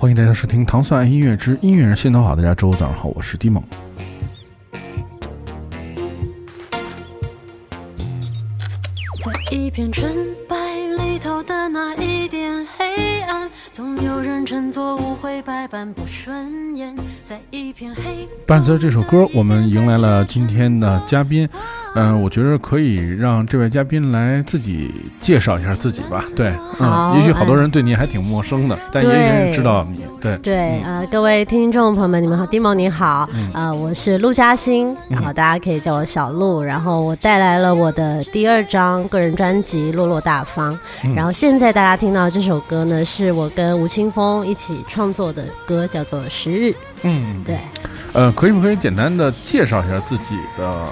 欢迎大家收听《糖蒜爱音乐之音乐人心头好》。大家周五早上好，我是迪梦。在一片纯白里头的那一点黑暗，总有人称作误会百般不顺眼。在一片黑，伴随着这首歌，我们迎来了今天的嘉宾。嗯，我觉得可以让这位嘉宾来自己介绍一下自己吧。对，嗯，也许好多人对你还挺陌生的，但也有人知道你。对对，呃，各位听众朋友们，你们好，蒂蒙你好，呃，我是陆嘉欣，然后大家可以叫我小陆，然后我带来了我的第二张个人专辑《落落大方》，然后现在大家听到这首歌呢，是我跟吴青峰一起创作的歌，叫做《十日》。嗯，对。呃，可以不可以简单的介绍一下自己的？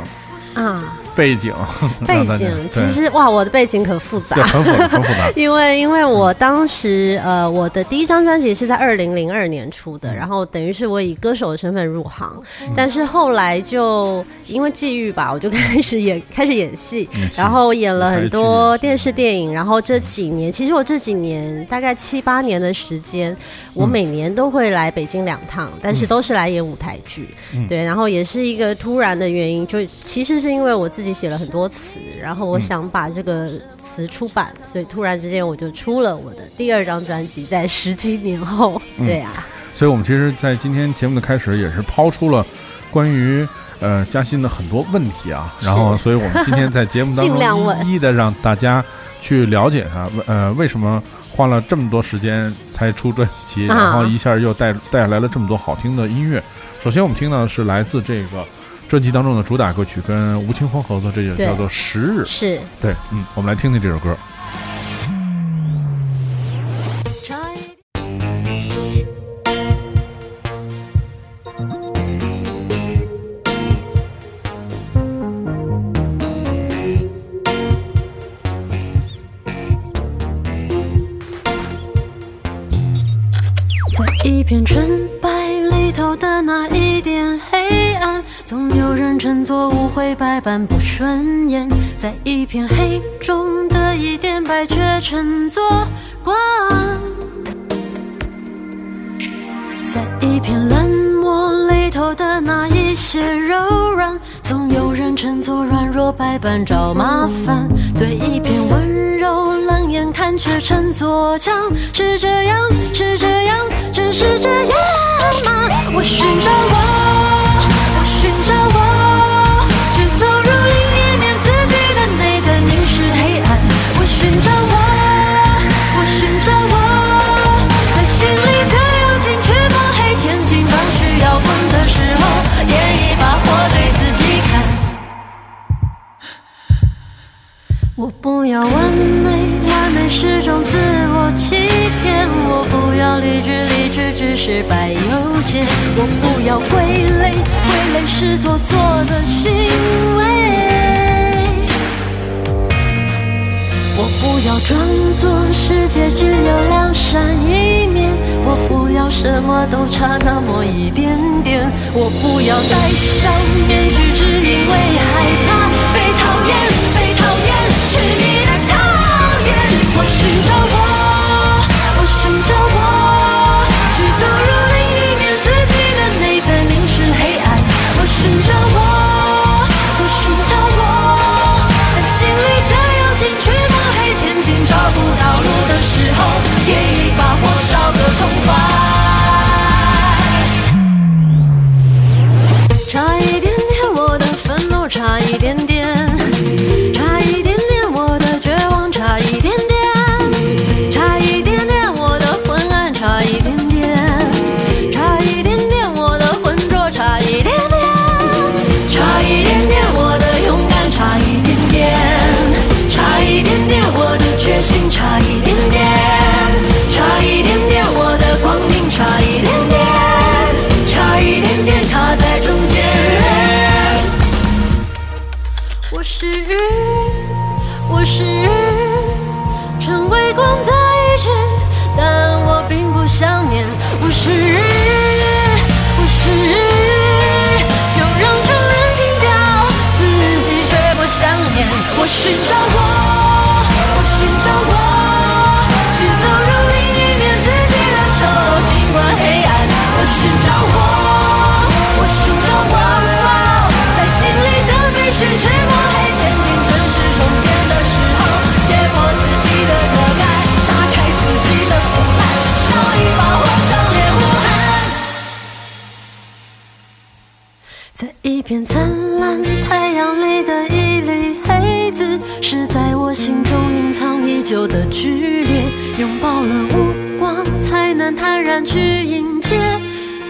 啊，背景，背景其实哇，我的背景可复杂，很复杂，很复杂。因为因为我当时呃，我的第一张专辑是在二零零二年出的，然后等于是我以歌手的身份入行，但是后来就因为际遇吧，我就开始演开始演戏，然后演了很多电视电影，然后这几年其实我这几年大概七八年的时间，我每年都会来北京两趟，但是都是来演舞台剧，对，然后也是一个突然的原因，就其实。是因为我自己写了很多词，然后我想把这个词出版，所以突然之间我就出了我的第二张专辑，在十七年后，对呀。所以我们其实，在今天节目的开始，也是抛出了关于呃嘉欣的很多问题啊，然后，所以我们今天在节目当中一一的让大家去了解他，呃，为什么花了这么多时间才出专辑，然后一下又带带来了这么多好听的音乐。首先，我们听到的是来自这个。专辑当中的主打歌曲跟吴青峰合作，这就叫做《十日》。是对，嗯，我们来听听这首歌。在一片有人称作误会，百般不顺眼，在一片黑中的一点白，却称作光。在一片冷漠里头的那一些柔软，总有人称作软弱，百般找麻烦。对一片温柔冷眼看，却称作强。是这样，是这样，真是这样吗？我寻找光。是种自我欺骗。我不要理智，理智只是白邮件。我不要归类。泪是做作的行为，我不要装作世界只有两扇一面，我不要什么都差那么一点点，我不要戴上面具，只因为害怕被不到路的时候，点一把火烧个痛快。差一点点，我的愤怒差一点点。去迎接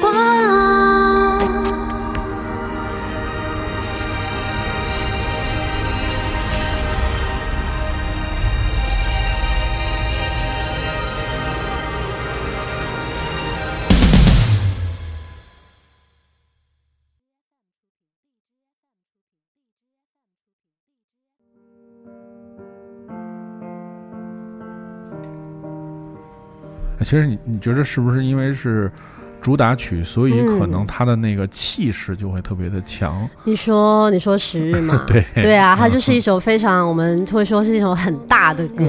光。其实你你觉得是不是因为是？主打曲，所以可能他的那个气势就会特别的强。你说，你说时日嘛？对对啊，它就是一首非常我们会说是一首很大的歌。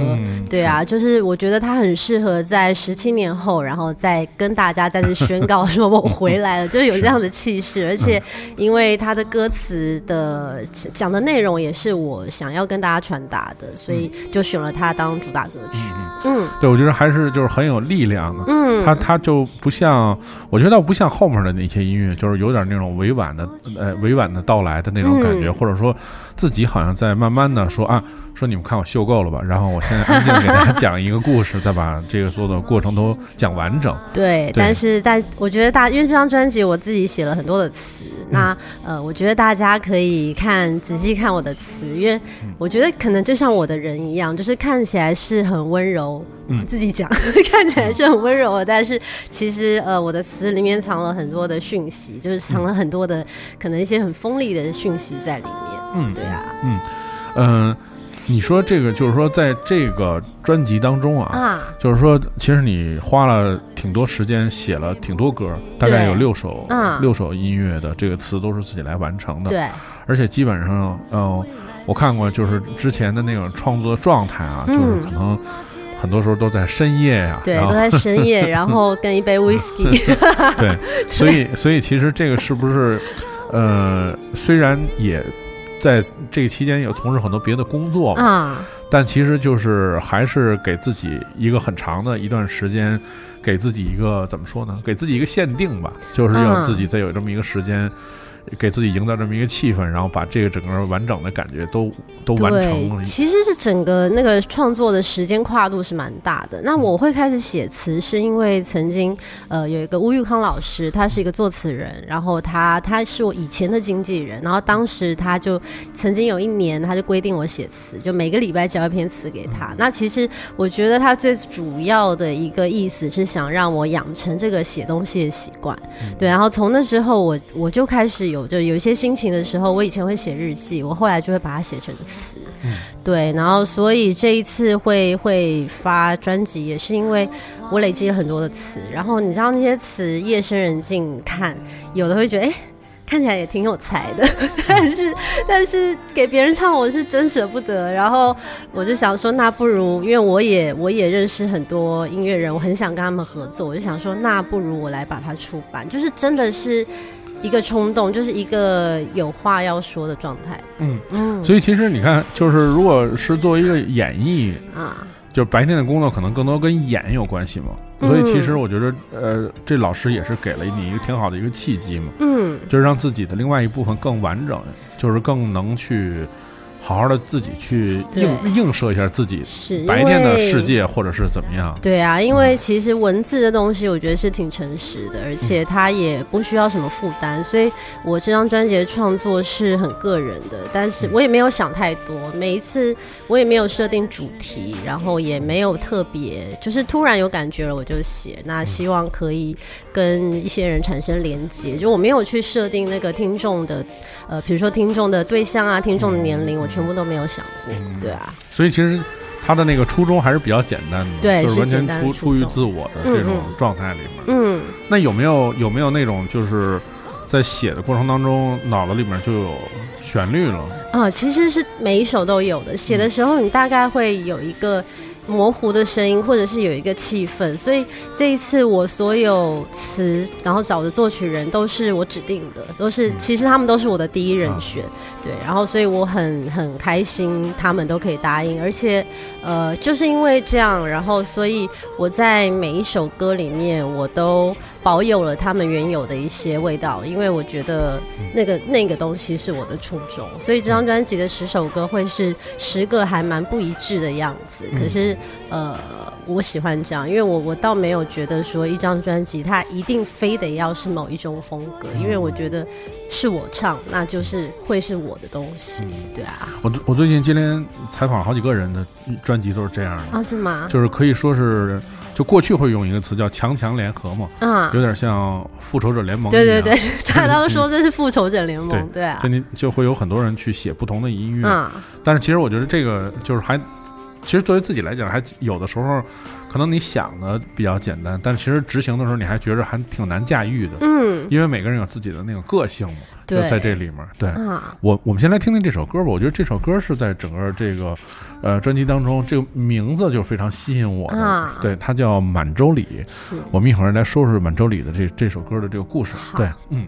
对啊，就是我觉得它很适合在十七年后，然后再跟大家再次宣告说我回来了，就是有这样的气势。而且因为它的歌词的讲的内容也是我想要跟大家传达的，所以就选了它当主打歌曲。嗯，对，我觉得还是就是很有力量的。嗯，它它就不像。我觉得不像后面的那些音乐，就是有点那种委婉的，呃，委婉的到来的那种感觉，或者说自己好像在慢慢的说啊，说你们看我秀够了吧，然后我现在安静给大家 讲一个故事，再把这个所有的过程都讲完整。对，但是但我觉得大，因为这张专辑我自己写了很多的词，那呃，我觉得大家可以看仔细看我的词，因为我觉得可能就像我的人一样，就是看起来是很温柔。嗯自己讲 看起来是很温柔的，但是其实呃，我的词里面藏了很多的讯息，就是藏了很多的可能一些很锋利的讯息在里面。嗯，对啊，嗯嗯，你说这个就是说在这个专辑当中啊，啊，就是说其实你花了挺多时间写了挺多歌，大概有六首，六首音乐的这个词都是自己来完成的。对，而且基本上，嗯，我看过就是之前的那种创作状态啊，就是可能。很多时候都在深夜呀，对，都在深夜，然后跟一杯 whisky。对，所以，所以其实这个是不是，呃，虽然也在这个期间也从事很多别的工作啊，但其实就是还是给自己一个很长的一段时间，给自己一个怎么说呢？给自己一个限定吧，就是要自己再有这么一个时间。给自己营造这么一个气氛，然后把这个整个完整的感觉都都完成了。其实是整个那个创作的时间跨度是蛮大的。那我会开始写词，是因为曾经呃有一个吴玉康老师，他是一个作词人，然后他他是我以前的经纪人，然后当时他就曾经有一年，他就规定我写词，就每个礼拜交一篇词给他。那其实我觉得他最主要的一个意思是想让我养成这个写东西的习惯。对，然后从那之后，我我就开始有。就有一些心情的时候，我以前会写日记，我后来就会把它写成词，对，然后所以这一次会会发专辑，也是因为我累积了很多的词，然后你知道那些词夜深人静看，有的会觉得哎，看起来也挺有才的，但是但是给别人唱我是真舍不得，然后我就想说，那不如因为我也我也认识很多音乐人，我很想跟他们合作，我就想说，那不如我来把它出版，就是真的是。一个冲动，就是一个有话要说的状态。嗯嗯，所以其实你看，就是如果是作为一个演绎啊，就白天的工作可能更多跟演有关系嘛。所以其实我觉得，呃，这老师也是给了你一个挺好的一个契机嘛。嗯，就是让自己的另外一部分更完整，就是更能去。好好的自己去映映射一下自己白天的世界，或者是怎么样？对啊，因为其实文字的东西，我觉得是挺诚实的，而且它也不需要什么负担。所以我这张专辑的创作是很个人的，但是我也没有想太多。每一次我也没有设定主题，然后也没有特别，就是突然有感觉了我就写。那希望可以跟一些人产生连接，就我没有去设定那个听众的，呃，比如说听众的对象啊，听众的年龄，我。全部都没有想过，对啊，所以其实他的那个初衷还是比较简单的，对，就是完全出出于自我的这种状态里面。嗯，那有没有有没有那种就是在写的过程当中，脑子里面就有旋律了？啊，其实是每一首都有的。写的时候，你大概会有一个。模糊的声音，或者是有一个气氛，所以这一次我所有词，然后找的作曲人都是我指定的，都是其实他们都是我的第一人选，对，然后所以我很很开心，他们都可以答应，而且呃，就是因为这样，然后所以我在每一首歌里面，我都保有了他们原有的一些味道，因为我觉得那个那个东西是我的初衷，所以这张专辑的十首歌会是十个还蛮不一致的样子。可是呃，我喜欢这样，因为我我倒没有觉得说一张专辑它一定非得要是某一种风格，因为我觉得是我唱，那就是会是我的东西，对啊。我我最近今天采访好几个人的专辑都是这样的啊，真吗？就是可以说是。就过去会用一个词叫“强强联合”嘛，嗯，有点像复仇者联盟。对对对，大家都说这是复仇者联盟，对啊，就你就会有很多人去写不同的音乐，但是其实我觉得这个就是还，其实作为自己来讲，还有的时候可能你想的比较简单，但其实执行的时候你还觉着还挺难驾驭的，嗯，因为每个人有自己的那种个性嘛。就在这里面，对我，我们先来听听这首歌吧。我觉得这首歌是在整个这个呃专辑当中，这个名字就非常吸引我的。对，它叫《满洲里》。我们一会儿来说说《满洲里》的这这首歌的这个故事。对，嗯。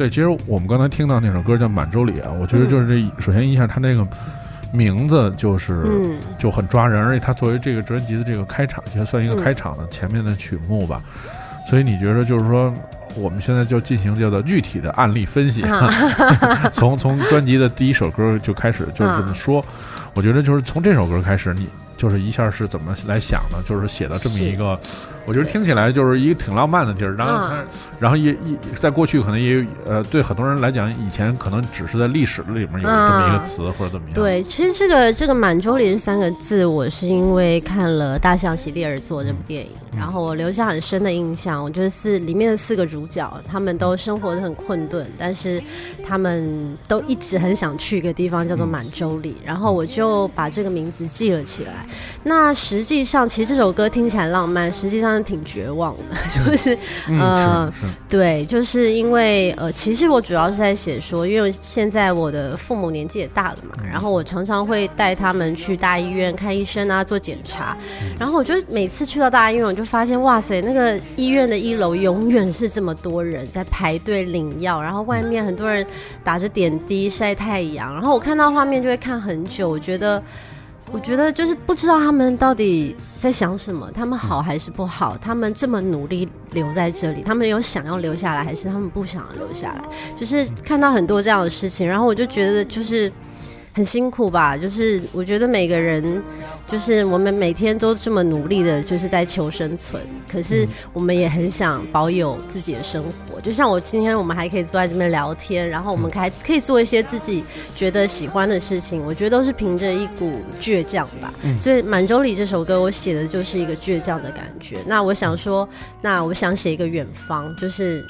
对，其实我们刚才听到那首歌叫《满洲里》啊，我觉得就是这，首先一下它那个名字就是、嗯就很抓人，而且它作为这个专辑的这个开场，其实算一个嗯开场的前面的曲目吧。所以你觉得就是说，我们现在就进行叫做具体的案例分析，啊从从专辑的第一首歌就开始就是这么说。我觉得就是从这首歌开始，你就是一下是怎么来想的？就是写到这么一个，我觉得听起来就是一个挺浪漫的地儿。然后它，啊然后也也在过去可能也有呃，对很多人来讲，以前可能只是在历史里面有这么一个词、或者怎么样。，对，其实这个这个满洲里这三个字，我是因为看了《大象席地而坐》这部电影，嗯然后我留下很深的印象。我觉得是里面的四个主角，他们都生活的很困顿，但是他们都一直很想去一个地方叫做满洲里，然后我就把这个名字记了起来。那实际上，其实这首歌听起来浪漫，实际上挺绝望的，就是嗯，呃对，就是因为呃，其实我主要是在写说，因为现在我的父母年纪也大了嘛，然后我常常会带他们去大医院看医生啊，做检查，然后我就每次去到大医院，我就发现哇塞，那个医院的一楼永远是这么多人在排队领药，然后外面很多人打着点滴晒太阳，然后我看到画面就会看很久，我觉得。我觉得就是不知道他们到底在想什么，他们好还是不好？他们这么努力留在这里，他们有想要留下来，还是他们不想留下来？就是看到很多这样的事情，然后我就觉得就是很辛苦吧。就是我觉得每个人，就是我们每天都这么努力的，就是在求生存，可是我们也很想保有自己的生活。就像我今天，我们还可以坐在这边聊天，然后我们还可以做一些自己觉得喜欢的事情。我觉得都是凭着一股倔强吧。所以《满洲里》这首歌，我写的就是一个倔强的感觉。那我想说，那我想写一个远方，就是。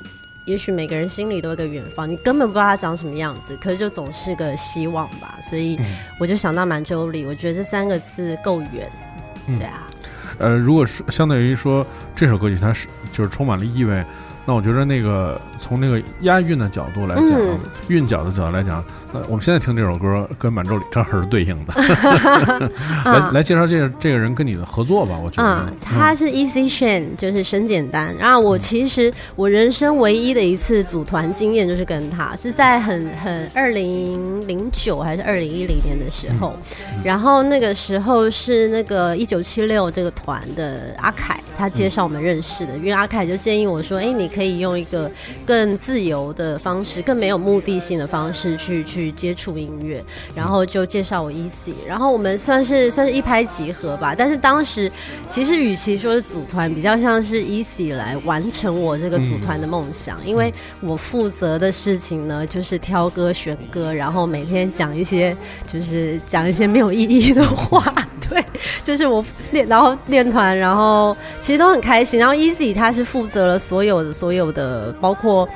也许每个人心里都有个远方，你根本不知道它长什么样子，可是就总是个希望吧。所以我就想到满洲里，我觉得这三个字够远。对啊，呃，如果是相对于说这首歌曲它是就是充满了意味，那我觉得那个从那个押韵的角度来讲，嗯韵脚的角度来讲，那我们现在听这首歌跟满洲里正好是对应的。来来介绍这个这个人跟你的合作吧，我觉得。嗯，他是 Easy Shan，就是生简单。然后我其实我人生唯一的一次组团经验就是跟他，是在很很二零零九还是二零一零年的时候，然后那个时候是那个一九七六这个团的阿凯，他介绍我们认识的，因为阿凯就建议我说，哎，你可以用一个更自由的方式，更没有目的性的方式去去接触音乐，然后就介绍我 Easy，然后我们算是算是一拍即合吧。但是当时其实与其说是组团，比较像是 Easy 来完成我这个组团的梦想，因为我负责的事情呢就是挑歌选歌，然后每天讲一些就是讲一些没有意义的话，对，就是我练，然后练团，然后其实都很开心。然后 Easy 他是负责了所有的所有的，包括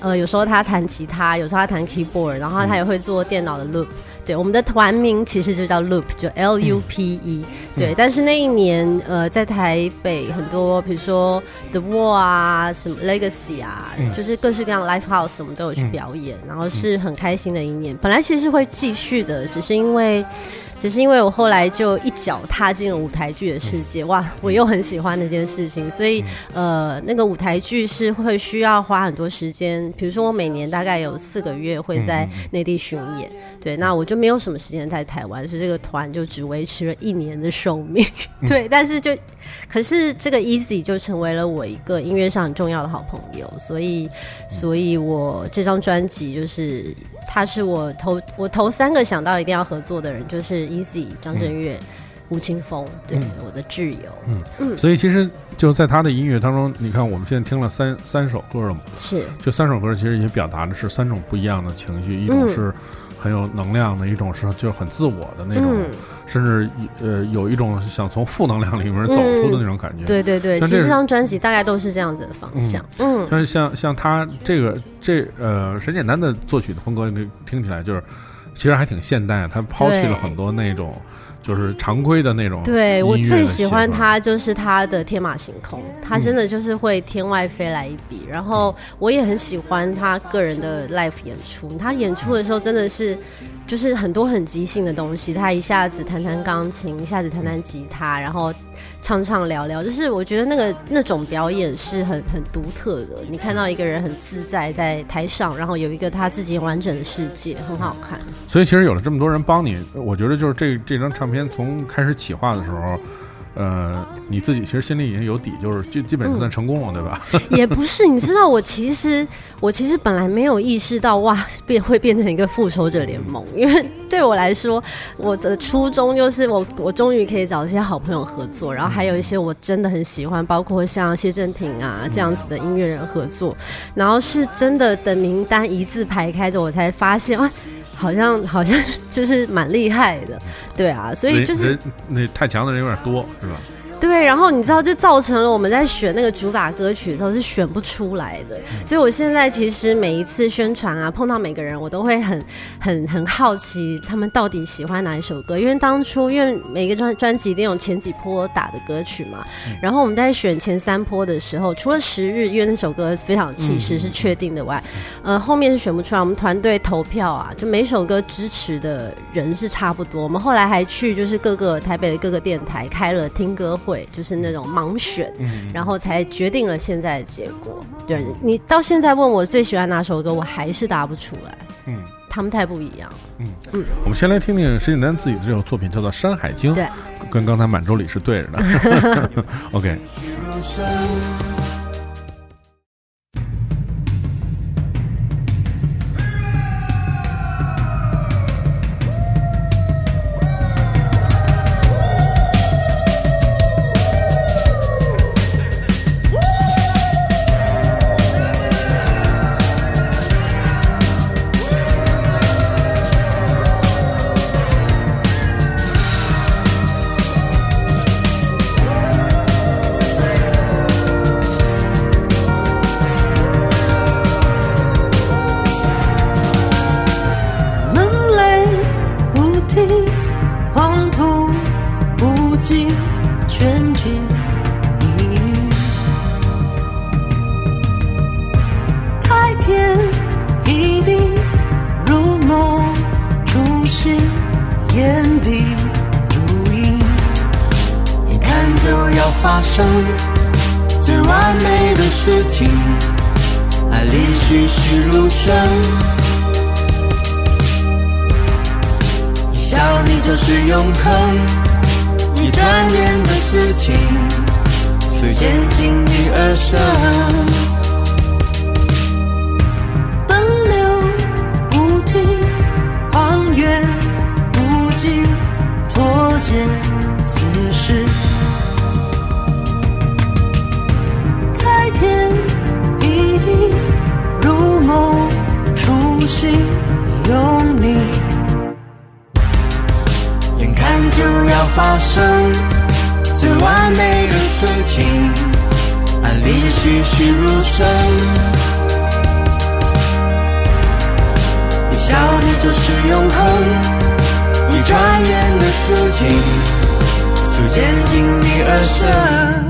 呃有时候他弹吉他，有时候他弹 keyboard，然后他也会做电脑的 loop。对，我们的团名其实就叫 Loop，就 L U P E、对，但是那一年，呃，在台北很多，比如说 The Wall 啊，什么 Legacy 啊，就是各式各样的 Live House，我们都有去表演，然后是很开心的一年。本来其实是会继续的，只是因为只是因为我后来就一脚踏进了舞台剧的世界，哇，我又很喜欢那件事情，所以呃，那个舞台剧是会需要花很多时间，比如说我每年大概有四个月会在内地巡演，对，那我就没有什么时间在台湾，所以这个团就只维持了一年的寿命，对，但是就可是这个 Easy 就成为了我一个音乐上很重要的好朋友，所以，所以我这张专辑就是。他是我头我头三个想到一定要合作的人，就是 Easy、张震岳、吴青峰，对，我的挚友。嗯。嗯，所以其实就在他的音乐当中，你看我们现在听了三三首歌了嘛，是，就三首歌其实也表达的是三种不一样的情绪，一种是。很有能量的一种是，就是很自我的那种，甚至呃有一种想从负能量里面走出的那种感觉。对对对，其实这张专辑大概都是这样子的方向。嗯，像像像他这个这呃沈简单的作曲的风格，听起来就是其实还挺现代。他抛弃了很多那种。就是常规的那种。对我最喜欢他就是他的天马行空，他真的就是会天外飞来一笔。然后我也很喜欢他个人的 live 演出，他演出的时候真的是。就是很多很即兴的东西，他一下子弹弹钢琴，一下子弹弹吉他，然后唱唱聊聊，就是我觉得那个那种表演是很很独特的。你看到一个人很自在在台上，然后有一个他自己完整的世界，很好看。所以其实有了这么多人帮你，我觉得就是这这张唱片从开始企划的时候。呃，你自己其实心里已经有底，就是就基本上算成功了，对吧？也不是，你知道，我其实我其实本来没有意识到哇，变会变成一个复仇者联盟，因为对我来说，我的初衷就是我我终于可以找一些好朋友合作，然后还有一些我真的很喜欢，包括像谢振廷啊这样子的音乐人合作，然后是真的等名单一字排开着，我才发现哇。好像 好像就是蛮厉害的，对啊，所以就是那太强的人有点多，是吧？对，然后你知道，就造成了我们在选那个主打歌曲的时候是选不出来的。所以我现在其实每一次宣传啊，碰到每个人，我都会很 很很好奇他们到底喜欢哪一首歌。因为当初因为每个专专辑一定有前几波打的歌曲嘛，然后我们在选前三波的时候，除了十日，因为那首歌非常气势是确定的外，呃，后面是选不出来。我们团队投票啊，就每首歌支持的人是差不多。我们后来还去就是各个台北的各个电台开了听歌。会就是那种盲选，然后才决定了现在的结果。对你到现在问我最喜欢哪首歌，我还是答不出来。嗯，他们太不一样。嗯嗯，我们先来听听石景丹自己的这首作品，叫做《山海经》。对，跟刚才满洲里是对着的。OK。栩栩如生，你笑，你就是永恒。一转眼的事情，逐渐因你而生。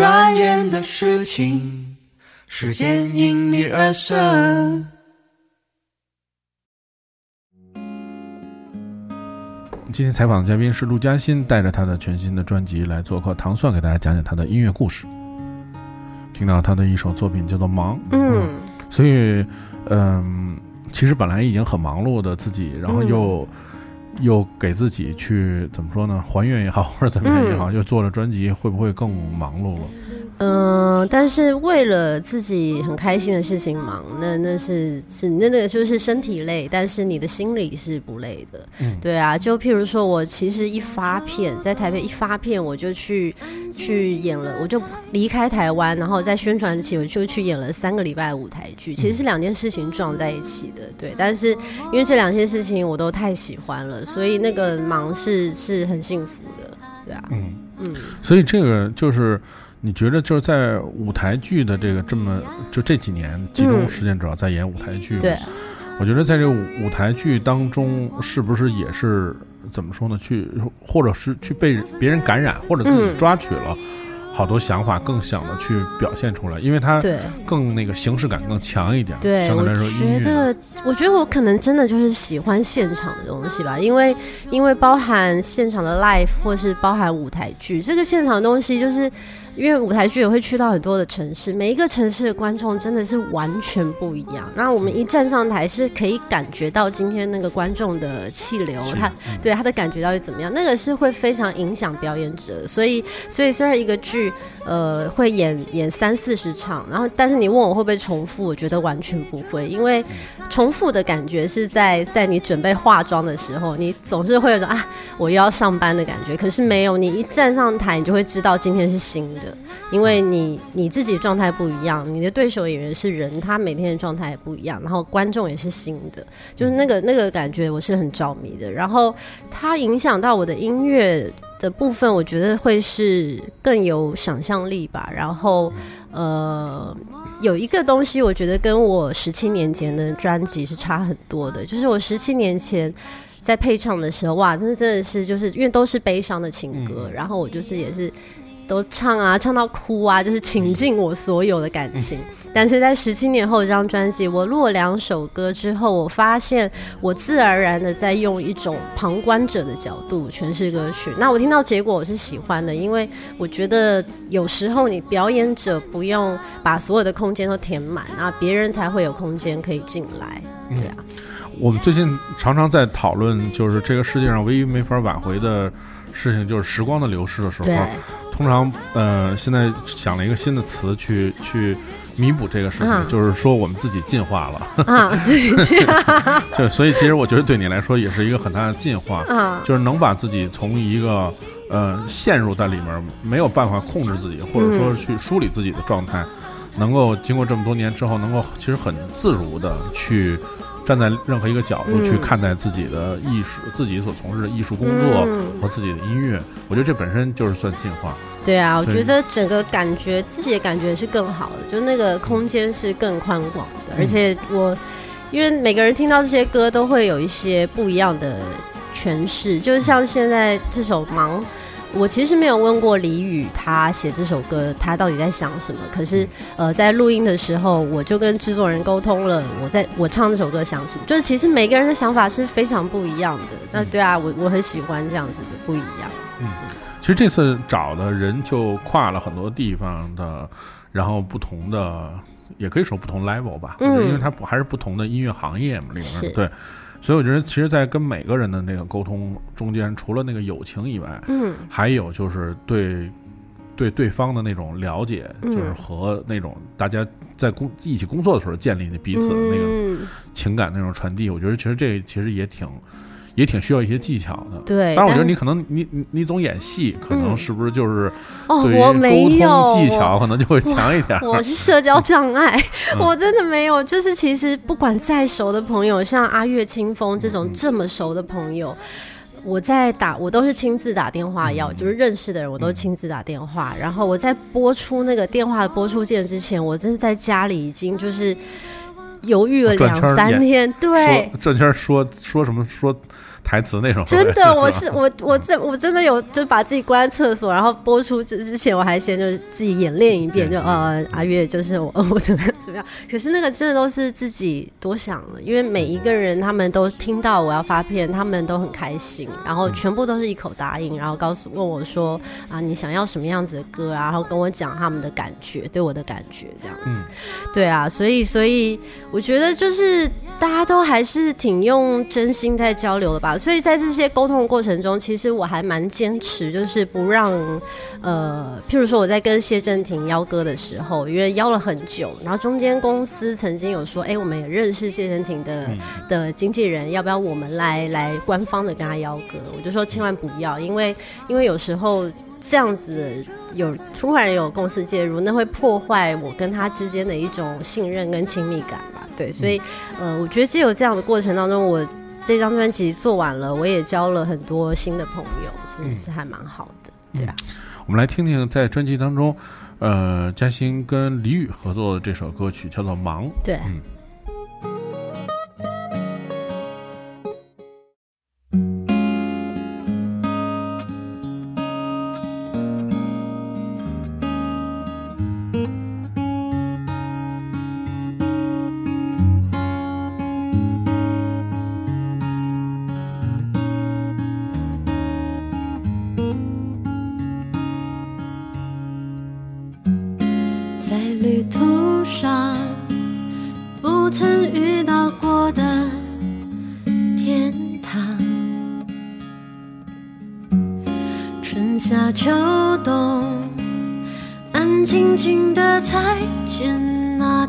转眼的事情，时间因你而生。今天采访的嘉宾是陆嘉欣，带着他的全新的专辑来做客糖蒜，给大家讲讲他的音乐故事。听到他的一首作品叫做《忙》，嗯，所以，嗯，其实本来已经很忙碌的自己，然后又又给自己去怎么说呢？还愿也好，或者怎么样也好，又做了专辑，会不会更忙碌了？嗯，但是为了自己很开心的事情忙，那那是是那那个就是身体累，但是你的心理是不累的。嗯，对啊，就譬如说我其实一发片在台北一发片，我就去去演了，我就离开台湾，然后在宣传期我就去演了三个礼拜的舞台剧，其实是两件事情撞在一起的。对，但是因为这两件事情我都太喜欢了，所以那个忙是是很幸福的。对啊，嗯嗯，所以这个就是。你觉得就是在舞台剧的这个这么就这几年集中时间主要在演舞台剧，对，我觉得在这个舞台剧当中，是不是也是怎么说呢？去或者是去被别人感染，或者自己抓取了好多想法，更想的去表现出来，因为它更那个形式感更强一点。对，相对来说我，觉得我觉得我可能真的就是喜欢现场的东西吧，因为因为包含现场的 live 或是包含舞台剧，这个现场的东西就是。因为舞台剧也会去到很多的城市，每一个城市的观众真的是完全不一样。那我们一站上台是可以感觉到今天那个观众的气流，他对他的感觉到底怎么样？那个是会非常影响表演者。所以，所以虽然一个剧呃会演演三四十场，然后但是你问我会不会重复，我觉得完全不会，因为重复的感觉是在在你准备化妆的时候，你总是会有种啊我又要上班的感觉。可是没有，你一站上台，你就会知道今天是新的。的，因为你你自己状态不一样，你的对手演员是人，他每天的状态也不一样，然后观众也是新的，就是那个那个感觉，我是很着迷的。然后它影响到我的音乐的部分，我觉得会是更有想象力吧。然后呃，有一个东西，我觉得跟我十七年前的专辑是差很多的，就是我十七年前在配唱的时候，哇，真的真的是就是因为都是悲伤的情歌，然后我就是也是。都唱啊，唱到哭啊，就是倾尽我所有的感情。但是在十七年后这张专辑，我录了两首歌之后，我发现我自然而然的在用一种旁观者的角度诠释歌曲。那我听到结果我是喜欢的，因为我觉得有时候你表演者不用把所有的空间都填满，那别人才会有空间可以进来。对啊，我们最近常常在讨论，就是这个世界上唯一没法挽回的事情，就是时光的流逝的时候。通常，呃，现在想了一个新的词去去弥补这个事情，就是说我们自己进化了 啊，自己进化。就所以，其实我觉得对你来说也是一个很大的进化，就是能把自己从一个呃陷入在里面没有办法控制自己，或者说去梳理自己的状态，能够经过这么多年之后，能够其实很自如的去。站在任何一个角度去看待自己的艺术，自己所从事的艺术工作和自己的音乐，我觉得这本身就是算进化。对啊，我觉得整个感觉自己的感觉是更好的，就那个空间是更宽广的。而且我，因为每个人听到这些歌都会有一些不一样的诠释，就是像现在这首《忙》。我其实没有问过李宇，他写这首歌他到底在想什么。可是呃，在录音的时候，我就跟制作人沟通了，我在我唱这首歌想什么。就是其实每个人的想法是非常不一样的。那对啊，我我很喜欢这样子的不一样。嗯，其实这次找的人就跨了很多地方的，然后不同的，也可以说不同 level 吧。嗯，因为它不还是不同的音乐行业嘛，里面对。所以我觉得，其实，在跟每个人的那个沟通中间，除了那个友情以外，嗯，还有就是对对对方的那种了解，就是和那种大家在工一起工作的时候建立的彼此的那个情感那种传递。我觉得，其实这其实也挺。也挺需要一些技巧的，对。但是我觉得你可能你你你总演戏，可能是不是就是哦，我没有技巧，可能就会强一点。我是社交障碍，我真的没有。就是其实不管再熟的朋友，像阿月清风这种这么熟的朋友，我在打我都是亲自打电话要，就是认识的人我都亲自打电话。然后我在播出那个电话的播出键之前，我真是在家里已经就是犹豫了两三天。对，转圈说说什么说。台词那种，真的，我是 我我在我真的有就把自己关在厕所，然后播出之之前，我还先就是自己演练一遍，就呃阿月就是我 我怎么样怎么样。可是那个真的都是自己多想了，因为每一个人他们都听到我要发片，他们都很开心，然后全部都是一口答应，然后告诉问我说啊你想要什么样子的歌啊，然后跟我讲他们的感觉，对我的感觉这样子。对啊，所以所以我觉得就是大家都还是挺用真心在交流的吧。所以在这些沟通的过程中，其实我还蛮坚持，就是不让，呃，譬如说我在跟谢振廷邀歌的时候，因为邀了很久，然后中间公司曾经有说，哎，我们也认识谢振廷的的经纪人，要不要我们来来官方的跟他邀歌？我就说千万不要，因为因为有时候这样子有突然有公司介入，那会破坏我跟他之间的一种信任跟亲密感吧？对，所以呃，我觉得只有这样的过程当中，我。这张专辑做完了，我也交了很多新的朋友，是是还蛮好的，对啊。我们来听听在专辑当中，呃，嘉欣跟李宇合作的这首歌曲，叫做《忙》。对。大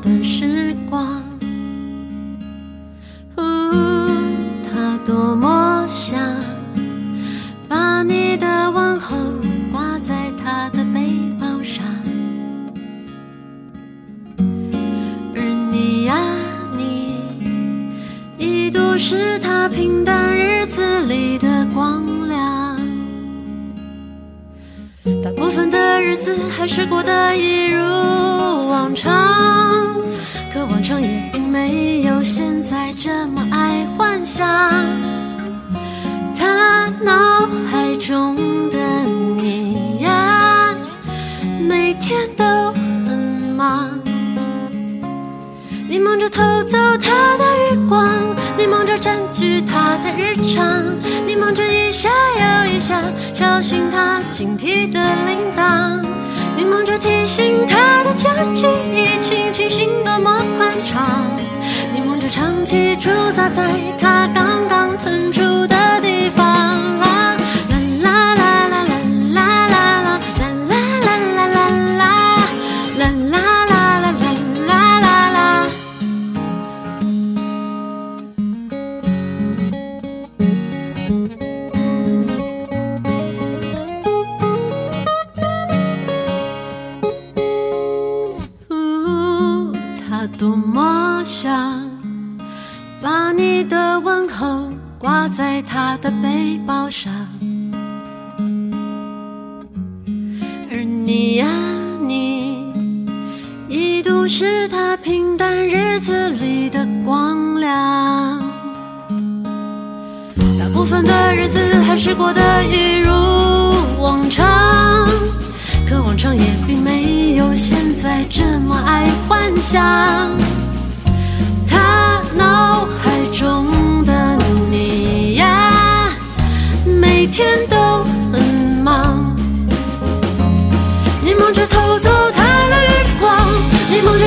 的时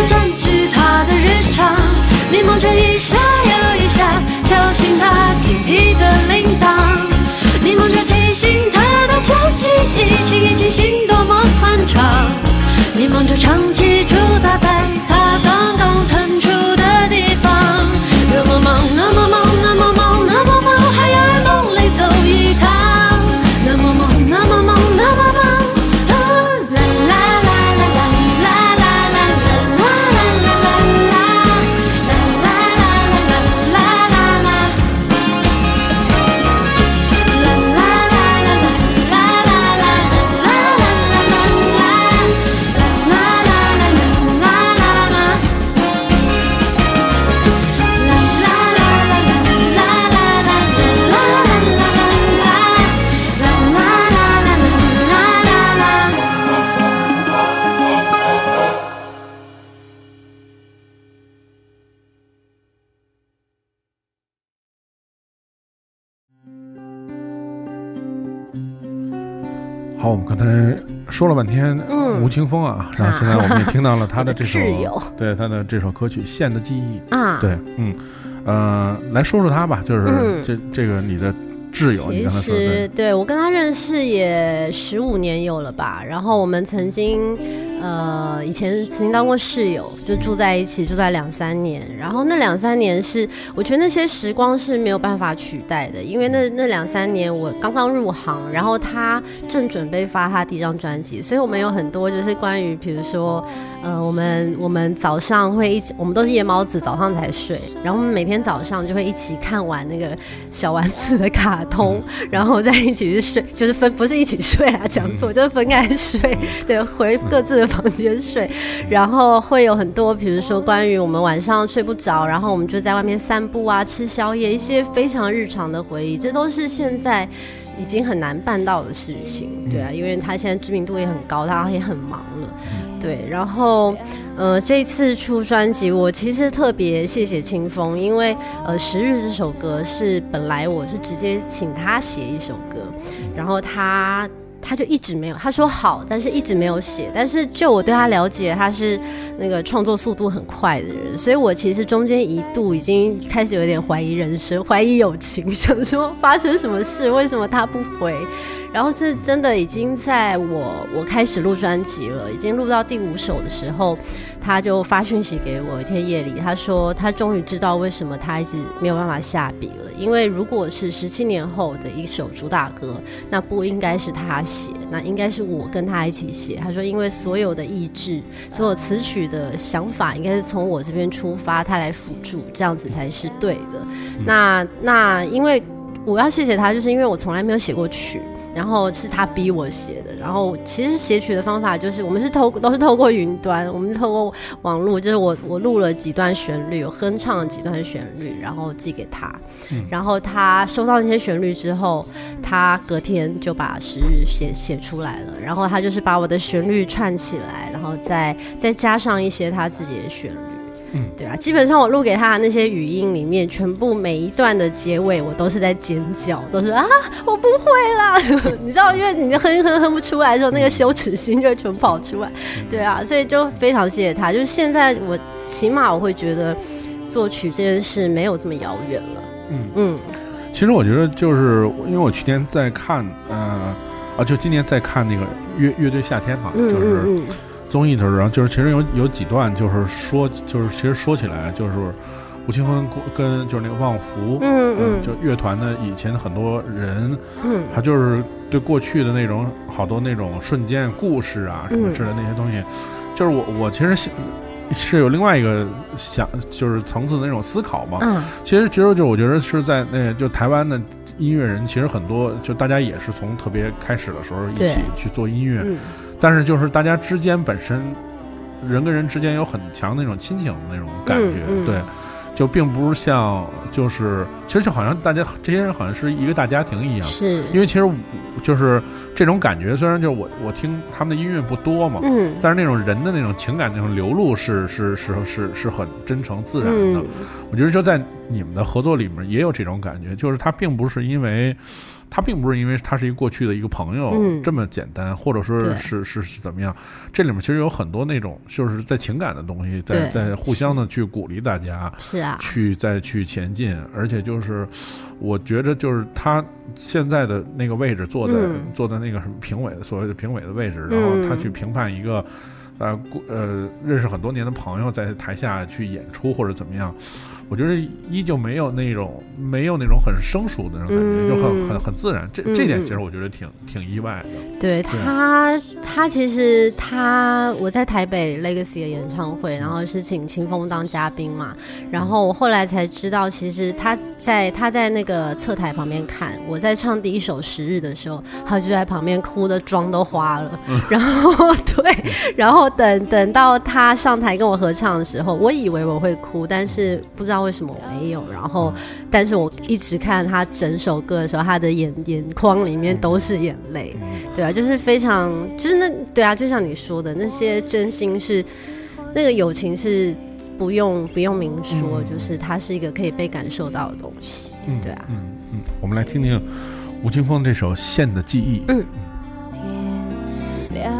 占据他的日常，你忙着一下又一下敲醒他警惕的铃铛，你忙着提醒他的交集一起一起心多么宽敞，你忙着长期好，我们刚才说了半天嗯。吴青峰啊，然后现在我们也听到了他的这首 对他的这首歌曲《线的记忆》。啊，对，嗯，呃，来说说他吧，就是嗯。这这个你的挚友，你其实，对我跟他认识也十五年有了吧，然后我们曾经呃以前曾经当过室友，就住在一起，住在两三年。然后那两三年是我觉得那些时光是没有办法取代的，因为那那两三年我刚刚入行，然后他正准备发他第一张专辑，所以我们有很多就是关于比如说呃我们我们早上会一起，我们都是夜猫子，早上才睡，然后我们每天早上就会一起看完那个小丸子的卡通，然后再一起去睡，就是分不是一起睡啊，讲错，就是分开睡，对，回各自的房间睡。然后会有很多，比如说关于我们晚上睡不着，然后我们就在外面散步啊，吃宵夜，一些非常日常的回忆，这都是现在已经很难办到的事情。对啊，因为他现在知名度也很高，他也很忙了。对，然后呃，这次出专辑，我其实特别谢谢清风，因为呃，《十日》这首歌是本来我是直接请他写一首歌，然后他他就一直没有，他说好，但是一直没有写。但是就我对他了解，他是那个创作速度很快的人，所以我其实中间一度已经开始有点怀疑人生，怀疑友情，想说发生什么事，为什么他不回？然后是真的已经在我我开始录专辑了，已经录到第五首的时候，他就发讯息给我，一天夜里，他说他终于知道为什么他一直没有办法下笔了，因为如果是十七年后的一首主打歌，那不应该是他写，那应该是我跟他一起写。他说，因为所有的意志，所有词曲的想法，应该是从我这边出发，他来辅助，这样子才是对的。那那因为我要谢谢他，就是因为我从来没有写过曲。然后是他逼我写的，然后其实写曲的方法就是我们是透都是透过云端，我们透过网络，就是我我录了几段旋律，我哼唱了几段旋律，然后寄给他，然后他收到那些旋律之后，他隔天就把时日写写出来了，然后他就是把我的旋律串起来，然后再再加上一些他自己的旋律。嗯，对啊，基本上我录给他的那些语音里面，全部每一段的结尾，我都是在尖叫，都是啊，我不会啦，你知道，因为你哼哼哼不出来的时候，那个羞耻心就会全跑出来，对啊，所以就非常谢谢他。就是现在我起码我会觉得作曲这件事没有这么遥远了。嗯。嗯。其实我觉得就是因为我去年在看，呃，啊，就今年在看那个乐乐队夏天嘛，嗯就是嗯综艺的时候，然后就是其实有有几段就是说，就是其实说起来就是吴青峰跟就是那个旺福，嗯嗯。就乐团的以前的很多人，嗯。他就是对过去的那种好多那种瞬间故事啊什么之类的那些东西，就是我我其实想是有另外一个想就是层次的那种思考嘛。嗯。其实其实就我觉得是在那就台湾的音乐人，其实很多就大家也是从特别开始的时候一起去做音乐，嗯但是就是大家之间本身人跟人之间有很强的那种亲情的那种感觉，嗯嗯对。就并不是像，就是其实就好像大家这些人好像是一个大家庭一样，是因为其实就是这种感觉，虽然就是我我听他们的音乐不多嘛，嗯，但是那种人的那种情感那种流露是是是是是很真诚自然的。我觉得就在你们的合作里面也有这种感觉，就是他并不是因为。他并不是因为他是一个过去的一个朋友这么简单，或者说是是是怎么样？这里面其实有很多那种就是在情感的东西，在在互相的去鼓励大家，是啊，去再去前进。而且就是我觉着就是他现在的那个位置，坐在坐在那个什么评委的所谓的评委的位置，然后他去评判一个呃呃认识很多年的朋友在台下去演出或者怎么样。我觉得依旧没有那种没有那种很生疏的那种感觉，就很很很自然。这这点其实我觉得挺挺意外的。对他，他其实他我在台北 Legacy 的演唱会，然后是请清风当嘉宾嘛。然后我后来才知道，其实他在他在那个侧台旁边看我在唱第一首《十日》的时候，他就在旁边哭的妆都花了。然后 对，然后等等到他上台跟我合唱的时候，我以为我会哭，但是不知道。为什么没有？然后，但是我一直看他整首歌的时候，他的眼眼眶里面都是眼泪，对啊，就是非常，就是那对啊，就像你说的，那些真心是那个友情是不用不用明说，就是它是一个可以被感受到的东西，嗯对啊，嗯嗯，我们来听听吴青峰这首《线的记忆》，嗯。来，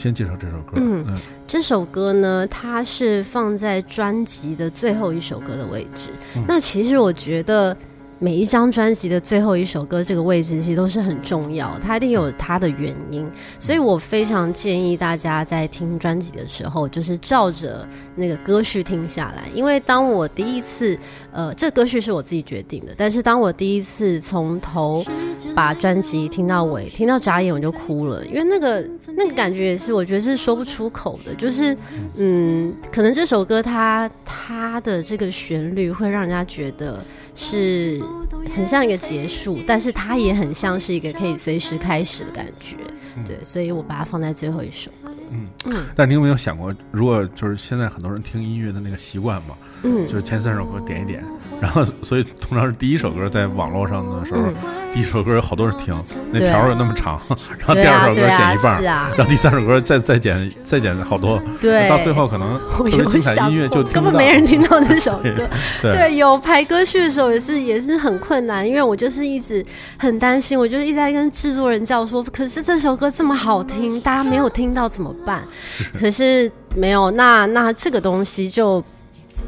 先介绍这首歌。嗯，这首歌呢，它是放在专辑的最后一首歌的位置。那其实我觉得。每一张专辑的最后一首歌，这个位置其实都是很重要，它一定有它的原因，所以我非常建议大家在听专辑的时候，就是照着那个歌序听下来。因为当我第一次，呃，这歌序是我自己决定的，但是当我第一次从头把专辑听到尾，听到眨眼我就哭了，因为那个那个感觉也是我觉得是说不出口的，就是嗯，可能这首歌它它的这个旋律会让人家觉得。是很像一个结束，但是它也很像是一个可以随时开始的感觉，对，所以我把它放在最后一首歌。嗯。嗯，但你有没有想过，如果就是现在很多人听音乐的那个习惯嘛，嗯，就是前三首歌点一点，然后 所以通常是第一首歌在网络上的时候，第一首歌有好多人听，那条有那么长，然后第二首歌剪一半，然后第三首歌再再剪再剪好多，对，到最后可能特别精彩音乐就根本没人听到这首 歌。对，有排歌序的时候也是也是很困难，因为我就是一直很担心，我就一直在跟制作人叫说，可是这首歌这么好听，大家没有听到怎么？办，可是没有那那这个东西就，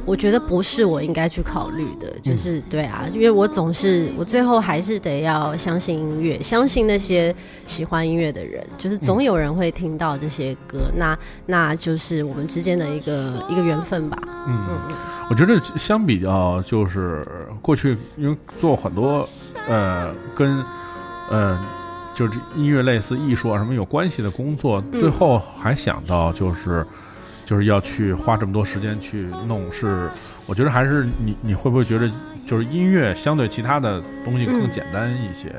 我觉得不是我应该去考虑的，就是对啊，因为我总是我最后还是得要相信音乐，相信那些喜欢音乐的人，就是总有人会听到这些歌，那那就是我们之间的一个一个缘分吧。嗯嗯，我觉得相比较就是过去因为做很多呃跟呃。就是音乐类似艺术啊什么有关系的工作，最后还想到就是，就是要去花这么多时间去弄，是我觉得还是你你会不会觉得就是音乐相对其他的东西更简单一些，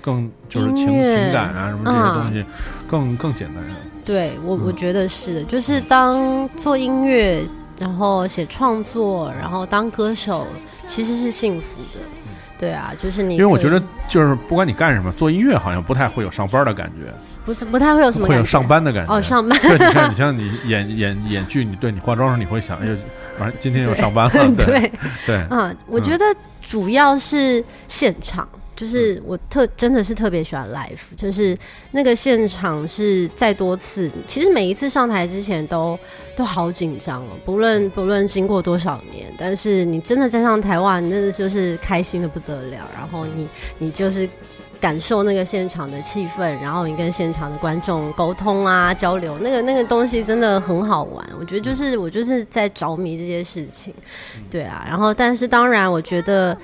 更就是情情感啊什么这些东西更更简单。对我我觉得是的，就是当做音乐，然后写创作，然后当歌手，其实是幸福的。对啊，就是你，因为我觉得就是不管你干什么，做音乐好像不太会有上班的感觉，不不太会有什么会有上班的感觉哦，上班。对，你看，你像你演演演剧，你对你化妆时你会想，哎呦，完今天又上班了，对对嗯，我觉得主要是现场。就是我特真的是特别喜欢 live，就是那个现场是再多次，其实每一次上台之前都都好紧张哦，不论不论经过多少年，但是你真的站上台哇，你真的就是开心的不得了，然后你你就是感受那个现场的气氛，然后你跟现场的观众沟通啊交流，那个那个东西真的很好玩，我觉得就是我就是在着迷这些事情，对啊，然后但是当然我觉得。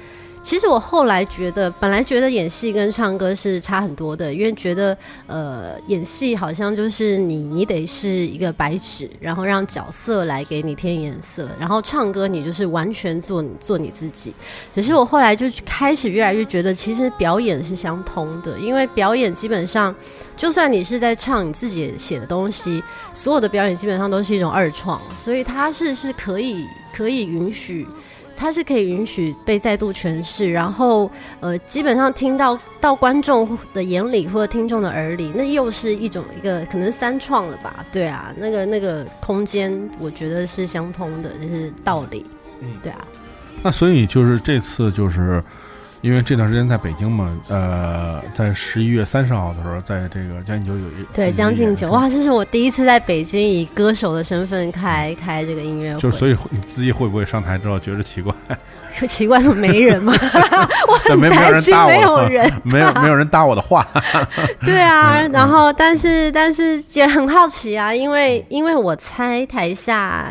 其实我后来觉得，本来觉得演戏跟唱歌是差很多的，因为觉得呃演戏好像就是你你得是一个白纸，然后让角色来给你添颜色，然后唱歌你就是完全做做你自己。可是我后来就开始越来越觉得，其实表演是相通的，因为表演基本上，就算你是在唱你自己写的东西，所有的表演基本上都是一种二创，所以它是是可以可以允许。它是可以允许被再度诠释，然后呃，基本上听到到观众的眼里或者听众的耳里，那又是一种一个可能三创了吧？对啊，那个那个空间，我觉得是相通的，就是道理。嗯，对啊。那所以就是这次就是。因为这段时间在北京嘛，呃，在十一月三十号的时候，在这个将近酒有一对将近酒哇，这是我第一次在北京以歌手的身份开开这个音乐会，就所以你自己会不会上台之后觉得奇怪？说奇怪怎么没人吗？我很担心没有人，没有没有人搭我的话。对啊，然后但是但是也很好奇啊，因为因为我猜台下。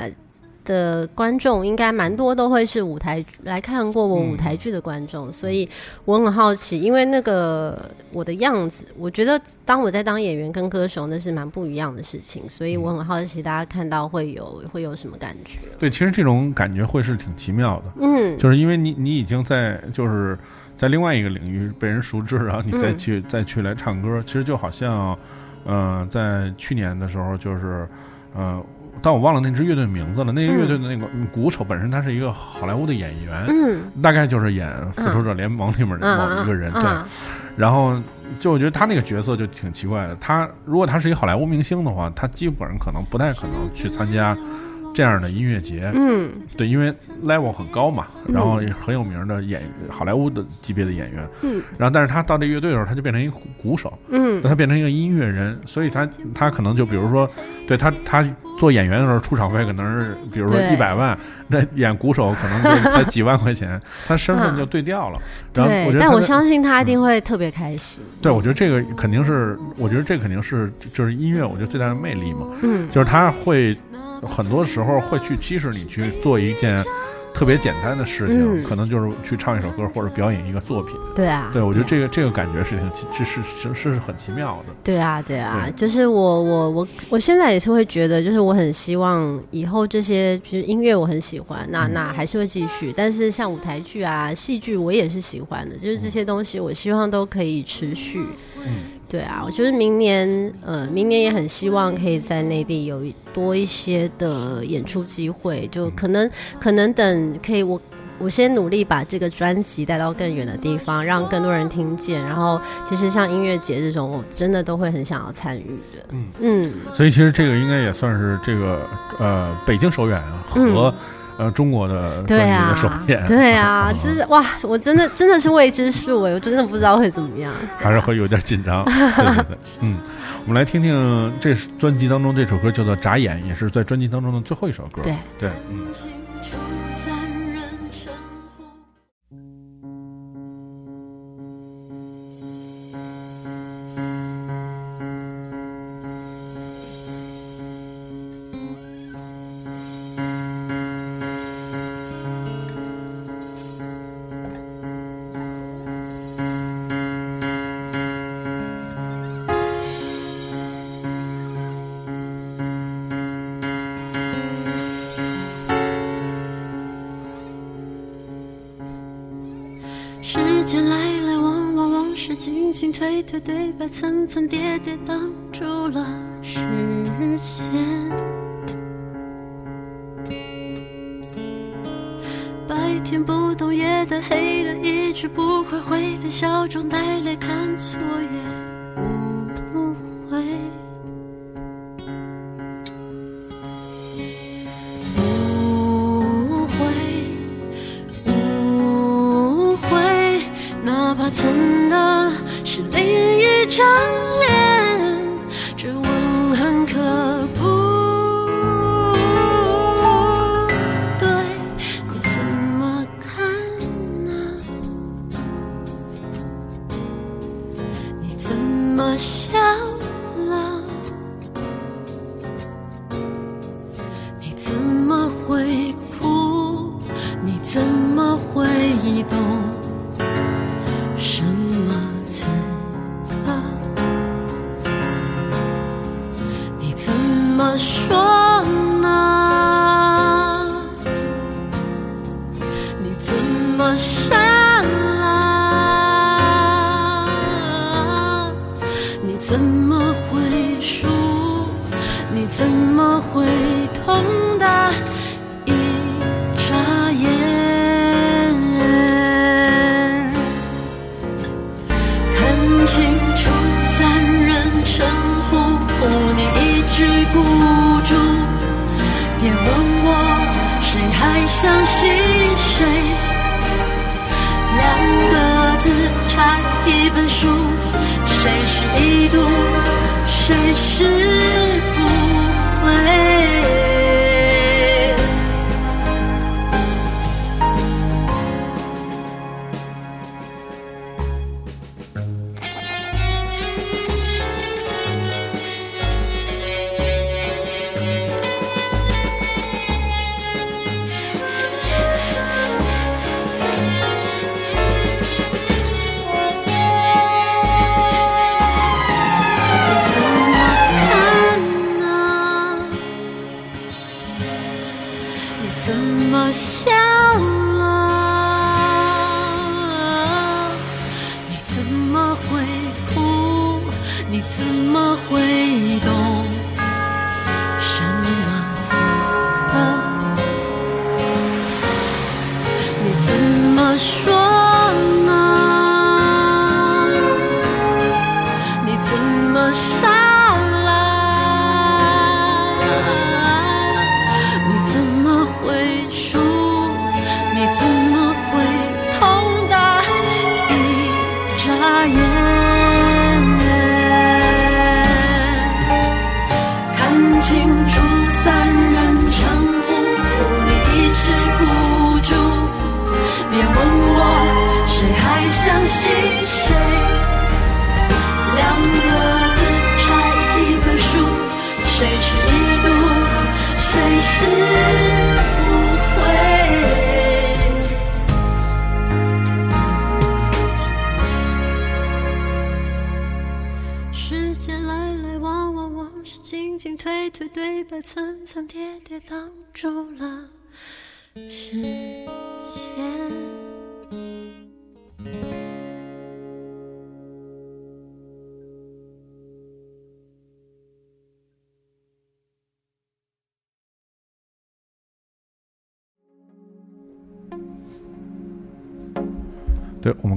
的观众应该蛮多，都会是舞台来看过我舞台剧的观众，所以我很好奇，因为那个我的样子，我觉得当我在当演员跟歌手那是蛮不一样的事情，所以我很好奇大家看到会有会有什么感觉？对，其实这种感觉会是挺奇妙的，嗯，就是因为你你已经在就是在另外一个领域被人熟知，然后你再去再去来唱歌，其实就好像，呃，在去年的时候就是，呃。但我忘了那支乐队名字了。那个乐队的那个鼓手本身他是一个好莱坞的演员，大概就是演《复仇者联盟》里面的某一个人。对，然后就我觉得他那个角色就挺奇怪的。他如果他是一个好莱坞明星的话，他基本上可能不太可能去参加这样的音乐节，嗯，对，因为 level 很高嘛，然后也很有名的演好莱坞的级别的演员，嗯，然后但是他到这乐队的时候，他就变成一个鼓手，嗯，他变成一个音乐人，所以他他可能就比如说，对他他做演员的时候出场费可能是比如说一百万，那演鼓手可能就才几万块钱，他身份就对调了。然后我觉得，但我相信他一定会特别开心。对，我觉得这个肯定是，我觉得这肯定是就是音乐，我觉得最大的魅力嘛，嗯，就是他会。很多时候会去驱使你去做一件特别简单的事情，可能就是去唱一首歌或者表演一个作品。对啊，对我觉得这个这个感觉是挺，这是是是很奇妙的。对啊，对啊，就是我我我我现在也是会觉得，就是我很希望以后这些，就是音乐我很喜欢，那那还是会继续。但是像舞台剧啊、戏剧，我也是喜欢的，就是这些东西，我希望都可以持续。嗯。对啊，我就是明年，呃，明年也很希望可以在内地有多一些的演出机会，就可能可能等可以我我先努力把这个专辑带到更远的地方，让更多人听见。然后，其实像音乐节这种，我真的都会很想要参与的。嗯嗯，所以其实这个应该也算是这个呃北京首演和。呃，中国的专辑的首演，对啊，就是哇，我真的真的是未知数哎，我真的不知道会怎么样，还是会有点紧张。对对对，嗯，我们来听听这专辑当中这首歌叫做《眨眼》，也是在专辑当中的最后一首歌。对对，嗯。进退退对白，层层叠叠，挡住了视线。白天不懂夜的黑的，一直不会回的笑中带泪，看错眼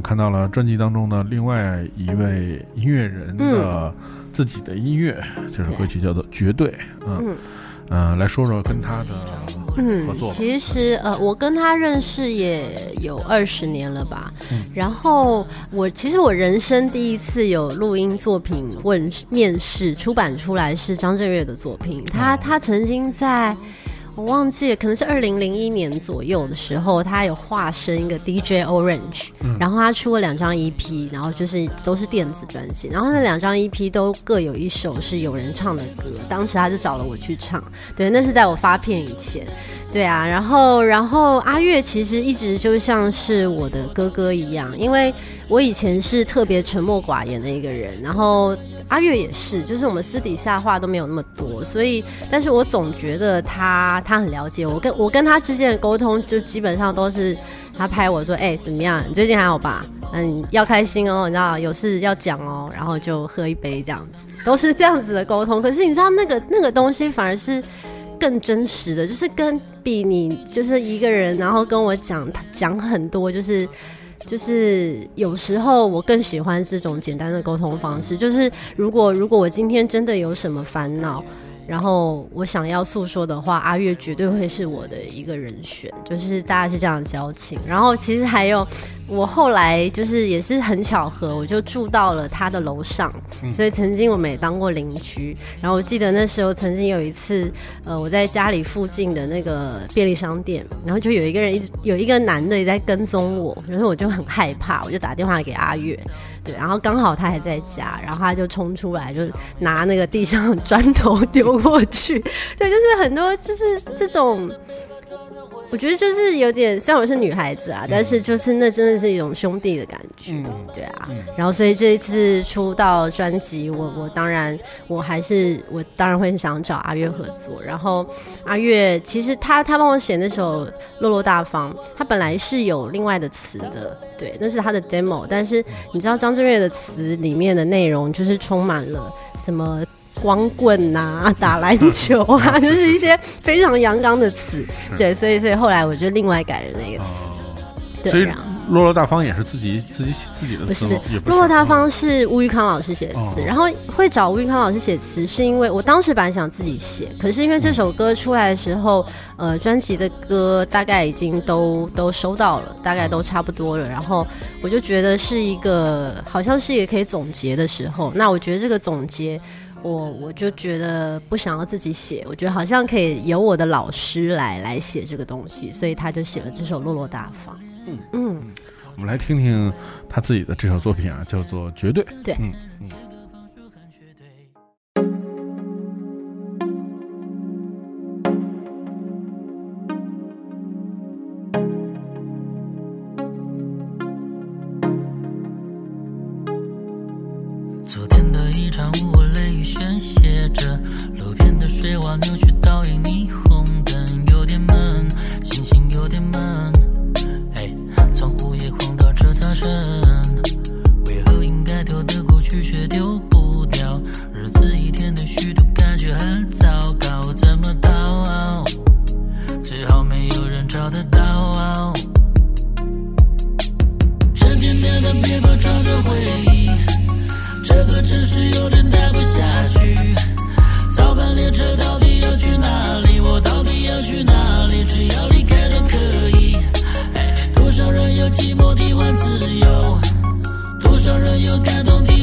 看到了专辑当中的另外一位音乐人的自己的音乐，这首歌曲叫做《绝对》。嗯嗯，来说说跟他的合作。其实呃，我跟他认识也有二十年了吧。然后我其实我人生第一次有录音作品问面试出版出来是张震岳的作品，他他曾经在。我忘记了，可能是二零零一年左右的时候，他有化身一个 DJ Orange，然后他出了两张 EP，然后就是都是电子专辑，然后那两张 EP 都各有一首是有人唱的歌，当时他就找了我去唱，对，那是在我发片以前，对啊，然后然后阿月其实一直就像是我的哥哥一样，因为我以前是特别沉默寡言的一个人，然后。阿月也是，就是我们私底下话都没有那么多，所以，但是我总觉得他他很了解我，跟我跟他之间的沟通就基本上都是他拍我说，哎，怎么样？你最近还好吧？嗯，要开心哦，你知道有事要讲哦，然后就喝一杯这样子，都是这样子的沟通。可是你知道那个那个东西反而是更真实的，就是跟比你就是一个人，然后跟我讲讲很多，就是。就是有时候我更喜欢这种简单的沟通方式。就是如果如果我今天真的有什么烦恼。然后我想要诉说的话，阿月绝对会是我的一个人选，就是大家是这样的交情。然后其实还有，我后来就是也是很巧合，我就住到了他的楼上，所以曾经我们也当过邻居。然后我记得那时候曾经有一次，呃，我在家里附近的那个便利商店，然后就有一个人一直有一个男的也在跟踪我，然后我就很害怕，我就打电话给阿月。对，然后刚好他还在家，然后他就冲出来，就拿那个地上砖头丢过去。对，就是很多就是这种。我觉得就是有点，虽然我是女孩子啊，但是就是那真的是一种兄弟的感觉，对啊。然后所以这一次出道专辑，我我当然我还是我当然会想找阿月合作。然后阿月其实他他帮我写那首《落落大方》，他本来是有另外的词的，对，那是他的 demo。但是你知道张震岳的词里面的内容就是充满了什么？光棍呐，打篮球啊，就是一些非常阳刚的词，对，所以所以后来我就另外改了那个词，对。落落大方也是自己自己写自己的词，不是落落大方是吴玉康老师写的词，然后会找吴玉康老师写词，是因为我当时本来想自己写，可是因为这首歌出来的时候，呃，专辑的歌大概已经都都收到了，大概都差不多了，然后我就觉得是一个好像是也可以总结的时候，那我觉得这个总结。我我就觉得不想要自己写，我觉得好像可以由我的老师来来写这个东西，所以他就写了这首《落落大方》。嗯嗯，我们来听听他自己的这首作品啊，叫做《绝对》。对，嗯嗯。只要离开都可以。多少人有寂寞的换自由？多少人有感动的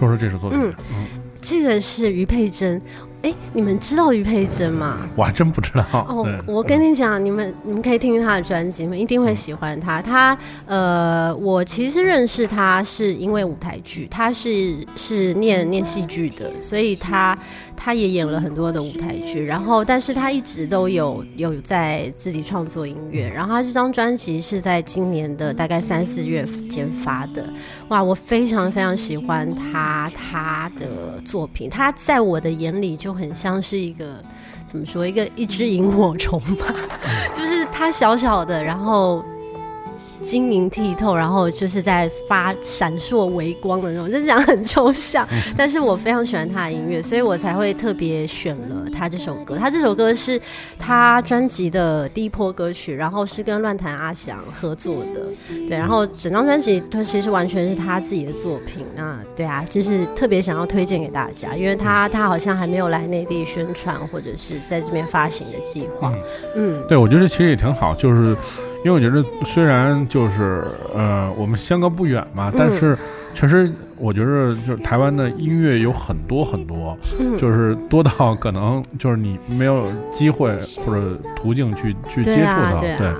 说说这首作品。嗯。这个是于佩珍，哎，你们知道于佩珍吗？我还真不知道。哦，我跟你讲，你们你们可以听听她的专辑，你们一定会喜欢她。她呃，我其实认识她是因为舞台剧，她是是念念戏剧的，所以她她也演了很多的舞台剧，然后，但是她一直都有有在自己创作音乐。然后她这张专辑是在今年的大概三四月间发的。哇，我非常非常喜欢她她的作品，她在我的眼里就很像是一个怎么说，一个一只萤火虫吧，就是它小小的，然后。晶莹剔透，然后就是在发闪烁微光的那种，就是讲很抽象，但是我非常喜欢他的音乐，所以我才会特别选了他这首歌。他这首歌是他专辑的第一波歌曲，然后是跟乱弹阿翔合作的，对，然后整张专辑他其实完全是他自己的作品。那对啊，就是特别想要推荐给大家，因为他他好像还没有来内地宣传或者是在这边发行的计划。嗯，对，我觉得其实也挺好，就是。因为我觉得，虽然就是呃，我们相隔不远嘛，但是确实，我觉得就是台湾的音乐有很多很多，就是 多到可能就是你没有机会或者途径去去接触到。对，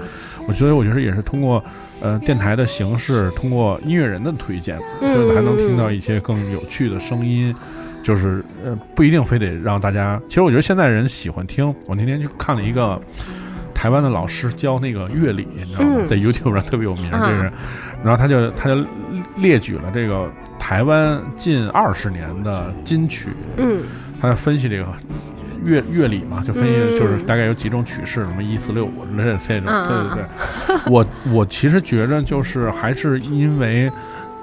我觉得我觉得也是通过呃电台的形式，通过音乐人的推荐，就是还能听到一些更有趣的声音，就是呃不一定非得让大家。其实我觉得现在人喜欢听。我那天去看了一个。台湾的老师教那个乐理，你知道吗？在 YouTube 上特别有名，这是。然后他就他就列举了这个台湾近二十年的金曲，嗯，他分析这个乐乐理嘛，就分析就是大概有几种曲式，什么一四六五这这种，对对对。我我其实觉着就是还是因为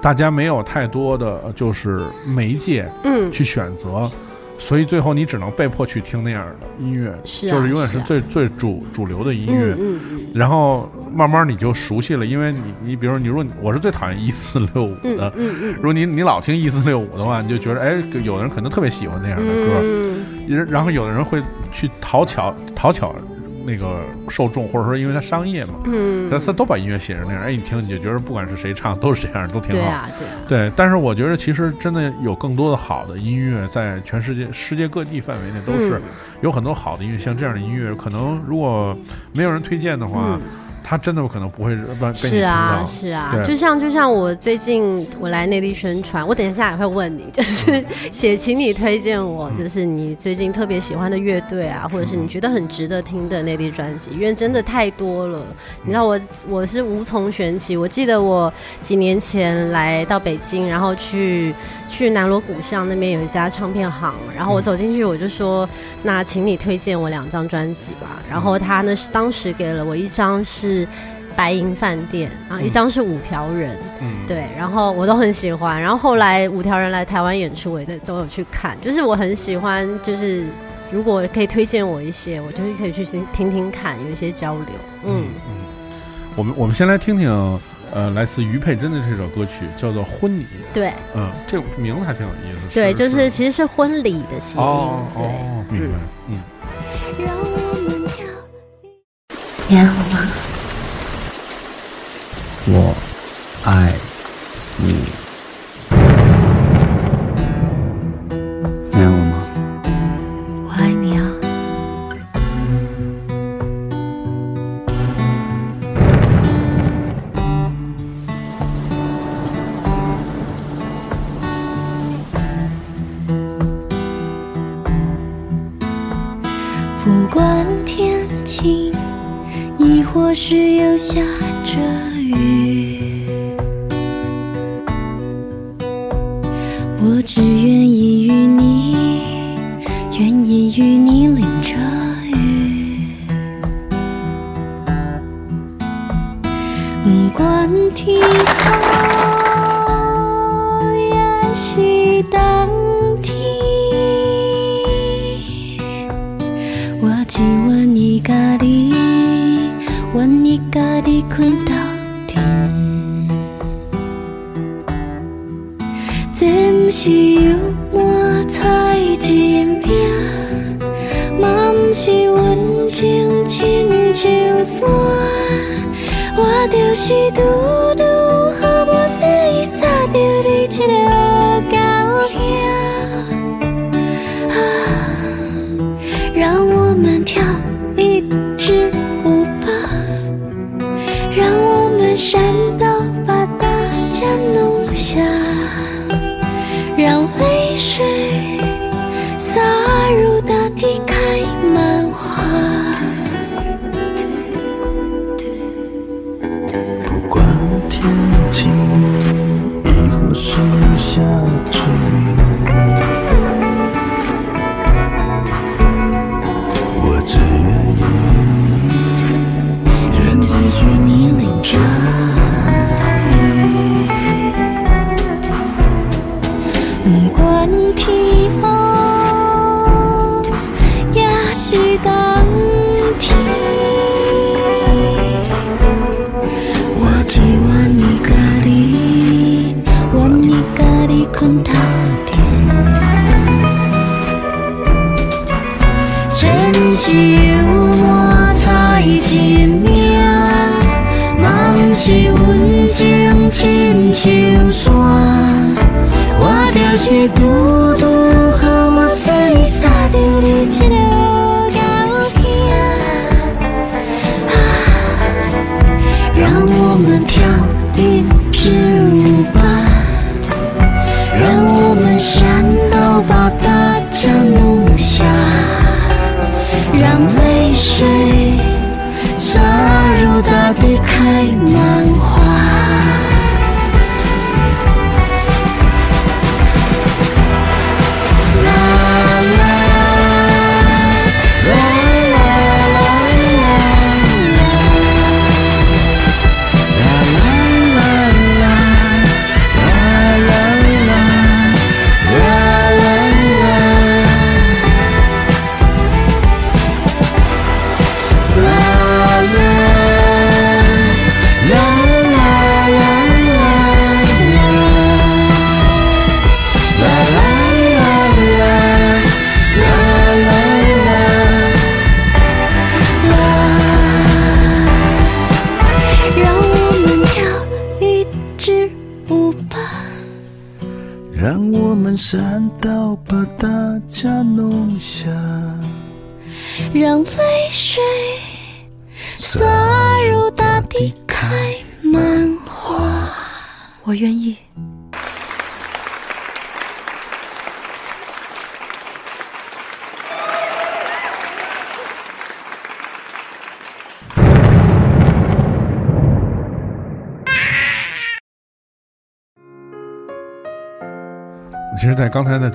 大家没有太多的就是媒介，嗯，去选择。所以最后你只能被迫去听那样的音乐，就是永远是最最主主流的音乐。然后慢慢你就熟悉了，因为你你比如说你如果我是最讨厌一四六五的，如果你你老听一四六五的话，你就觉得哎，有的人可能特别喜欢那样的歌，然后有的人会去讨巧讨巧。那个受众，或者说因为它商业嘛，嗯，他他都把音乐写成那样，哎，你听你就觉得不管是谁唱都是这样，都挺好，对啊，对，对。但是我觉得其实真的有更多的好的音乐在全世界世界各地范围内都是有很多好的音乐，像这样的音乐，可能如果没有人推荐的话。他真的可能不会被是啊，是啊，就像就像我最近我来内地宣传，我等一下也会问你，就是写，请你推荐我，就是你最近特别喜欢的乐队啊，或者是你觉得很值得听的内地专辑，因为真的太多了。你知道我我是无从选起。我记得我几年前来到北京，然后去去南锣鼓巷那边有一家唱片行，然后我走进去我就说，那请你推荐我两张专辑吧。然后他呢是当时给了我一张是。白银饭店啊，一张是五条人，嗯对，然后我都很喜欢。然后后来五条人来台湾演出，我也都有去看。就是我很喜欢，就是如果可以推荐我一些，我就是可以去听听听看，有一些交流。嗯嗯，我们我们先来听听呃，来自于佩珍的这首歌曲叫做《婚礼》。对，嗯，这名字还挺有意思。对，就是其实是婚礼的谐音。哦哦，明白。嗯。你爱我吗？我爱你。不管天黑，还是冬天，我只愿你家己，愿你家己困他天。真像，是。其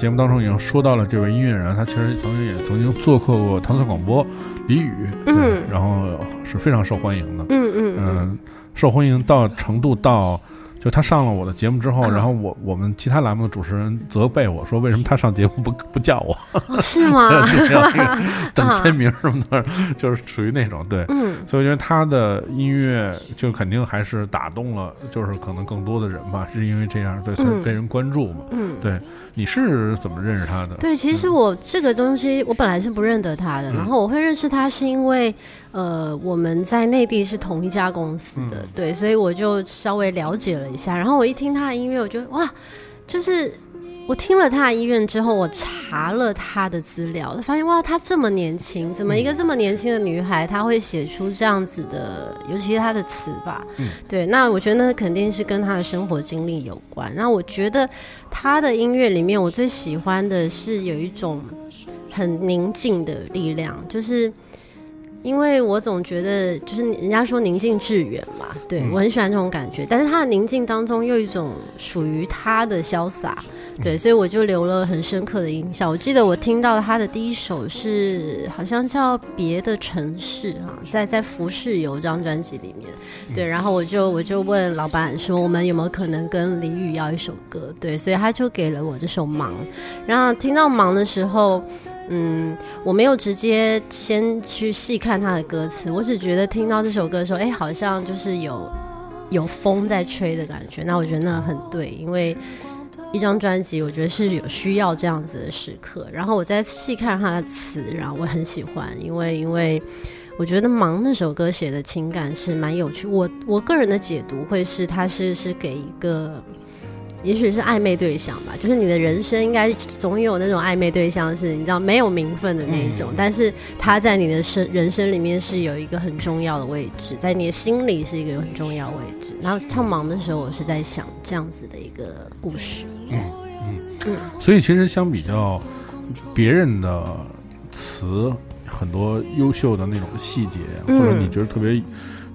节目当中已经说到了这位音乐人，他其实曾经也曾经做客过唐宋广播，李宇，嗯，然后是非常受欢迎的，嗯嗯。嗯，受欢迎到程度到，就他上了我的节目之后，然后我我们其他栏目的主持人责备我说，为什么他上节目不不叫我？是吗？等签名什么的，就是属于那种对。嗯，所以我觉得他的音乐就肯定还是打动了，就是可能更多的人吧，是因为这样对，所以被人关注嘛。嗯，对。你是怎么认识他的？对，其实我这个东西我本来是不认得他的，然后我会认识他是因为，呃，我们在内地是同一家公司的，对，所以我就稍微了解了一下，然后我一听他的音乐，我觉得哇，就是。我听了他的音乐之后，我查了他的资料，发现哇，他这么年轻，怎么一个这么年轻的女孩，她会写出这样子的，尤其是她的词吧？嗯，对，那我觉得那肯定是跟她的生活经历有关。那我觉得她的音乐里面，我最喜欢的是有一种很宁静的力量，就是。因为我总觉得，就是人家说宁静致远嘛，对我很喜欢这种感觉。但是他的宁静当中又一种属于他的潇洒，对，所以我就留了很深刻的印象。我记得我听到他的第一首是好像叫《别的城市》啊，在在《浮世游》这张专辑里面，对，然后我就我就问老板说，我们有没有可能跟李宇要一首歌？对，所以他就给了我这首《忙》。然后听到《忙》的时候。嗯，我没有直接先去细看他的歌词，我只觉得听到这首歌的时候，哎，好像就是有有风在吹的感觉。那我觉得那很对，因为一张专辑，我觉得是有需要这样子的时刻。然后我再细看他的词，然后我很喜欢，因为因为我觉得《忙》那首歌写的情感是蛮有趣。我我个人的解读会是，他是是给一个。也许是暧昧对象吧，就是你的人生应该总有那种暧昧对象，是你知道没有名分的那一种，但是他在你的生人生里面是有一个很重要的位置，在你的心里是一个很重要位置。然后唱忙的时候，我是在想这样子的一个故事。嗯嗯嗯。所以其实相比较别人的词，很多优秀的那种细节，或者你觉得特别。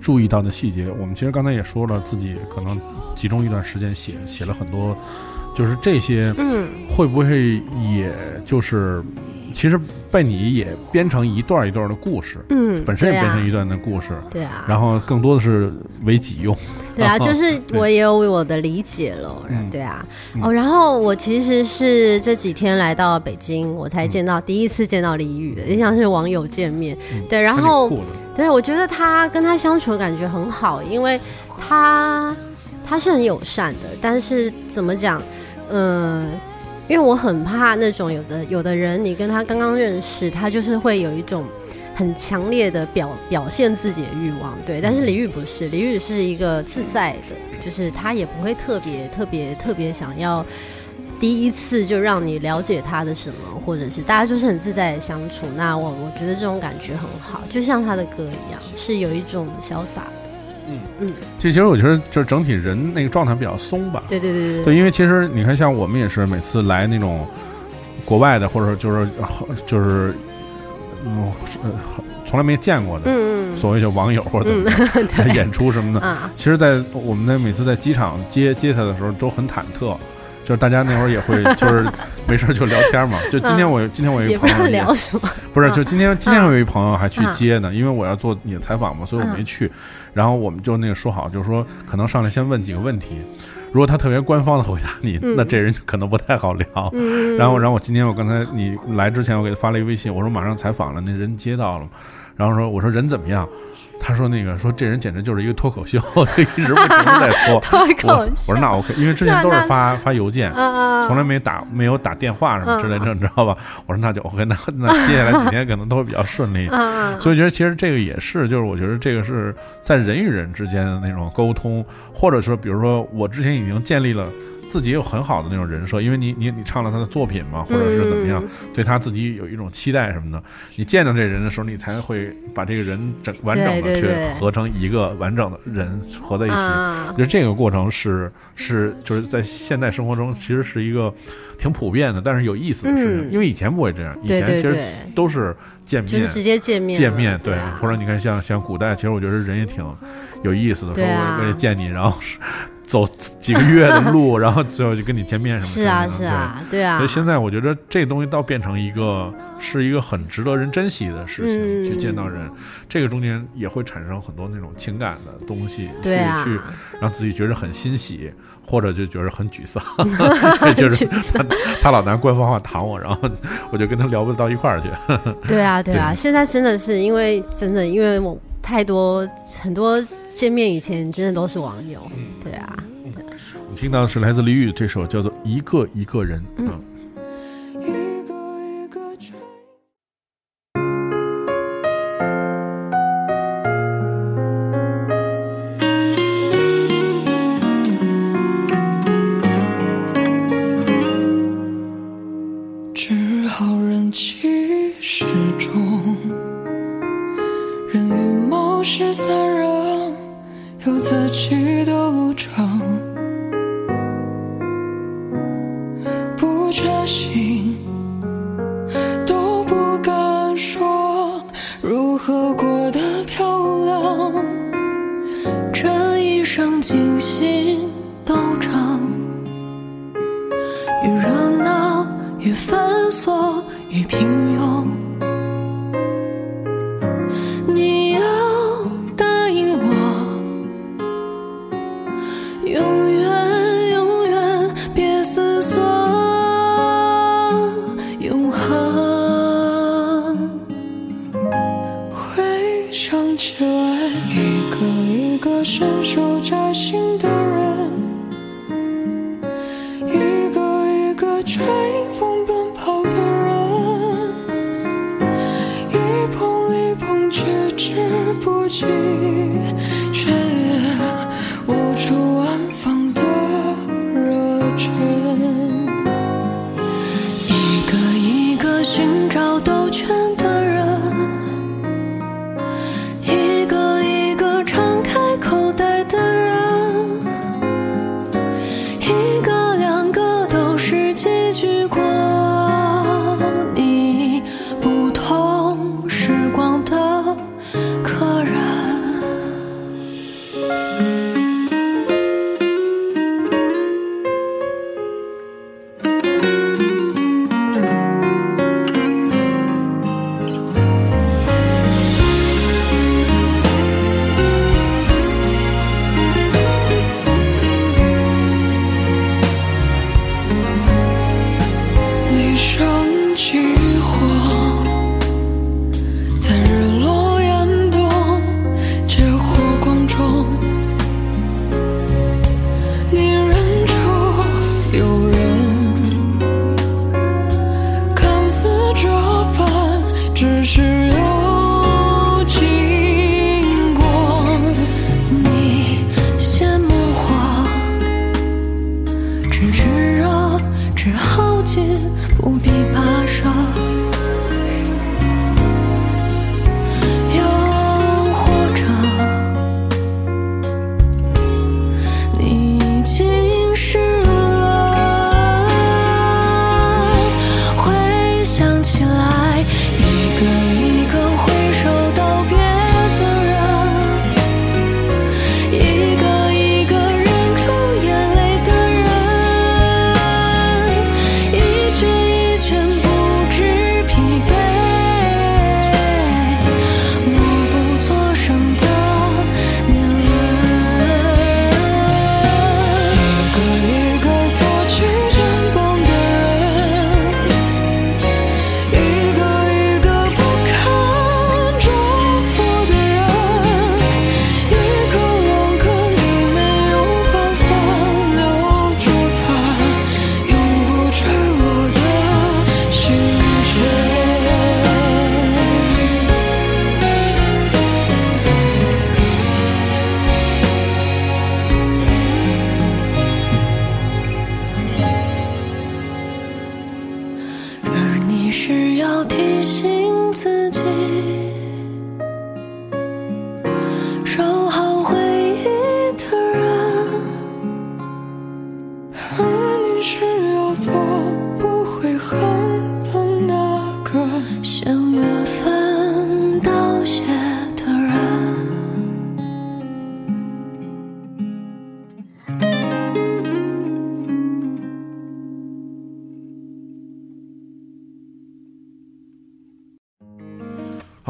注意到的细节，我们其实刚才也说了，自己可能集中一段时间写写了很多，就是这些，嗯，会不会也就是，其实被你也编成一段一段的故事，嗯，本身也编成一段的故事，对啊，然后更多的是为己用，对啊，就是我也有我的理解了，对。啊，哦，然后我其实是这几天来到北京，我才见到第一次见到李宇，也像是网友见面，对，然后。对，我觉得他跟他相处的感觉很好，因为他他是很友善的，但是怎么讲，嗯，因为我很怕那种有的有的人，你跟他刚刚认识，他就是会有一种很强烈的表表现自己的欲望，对。但是李宇不是，李宇是一个自在的，就是他也不会特别特别特别想要。第一次就让你了解他的什么，或者是大家就是很自在的相处，那我我觉得这种感觉很好，就像他的歌一样，是有一种潇洒的。嗯嗯，这其实我觉得就是整体人那个状态比较松吧。对对对对。对，因为其实你看，像我们也是每次来那种国外的，或者就是就是嗯从来没见过的，嗯嗯，所谓叫网友或者怎么 演出什么的，其实，在我们在每次在机场接接他的时候都很忐忑。就是大家那会儿也会，就是没事就聊天嘛。就今天我今天我一个朋友聊什么？不是，就今天今天我有一朋友还去接呢，因为我要做你的采访嘛，所以我没去。然后我们就那个说好，就是说可能上来先问几个问题，如果他特别官方的回答你，那这人可能不太好聊。然后，然后我今天我刚才你来之前，我给他发了一个微信，我说马上采访了，那人接到了，然后说我说人怎么样？他说：“那个说这人简直就是一个脱口秀，就一直不停的在 说。我我说那 OK，因为之前都是发发邮件，从来没打没有打电话什么之类的，你知道吧？我说那就 OK，那那接下来几天可能都会比较顺利。所以觉得其实这个也是，就是我觉得这个是在人与人之间的那种沟通，或者说比如说我之前已经建立了。”自己有很好的那种人设，因为你你你唱了他的作品嘛，或者是怎么样，对他自己有一种期待什么的。你见到这人的时候，你才会把这个人整完整的去合成一个完整的人合在一起。我觉得这个过程是是就是在现代生活中其实是一个挺普遍的，但是有意思的事情。因为以前不会这样，以前其实都是见面，就是直接见面见面。对，或者你看像像古代，其实我觉得人也挺有意思的，说我我也见你，然后。走几个月的路，然后最后就跟你见面什么的。是啊是啊，对啊。所以现在我觉得这东西倒变成一个是一个很值得人珍惜的事情，去见到人，这个中间也会产生很多那种情感的东西，去去让自己觉得很欣喜。或者就觉得很沮丧，就是他他老拿官方话谈我，然后我就跟他聊不到一块儿去。对啊，对啊，现在真的是因为真的，因为我太多很多见面以前真的都是网友。对啊，我们听到的是来自李宇这首叫做《一个一个人》。嗯。一生尽心都长。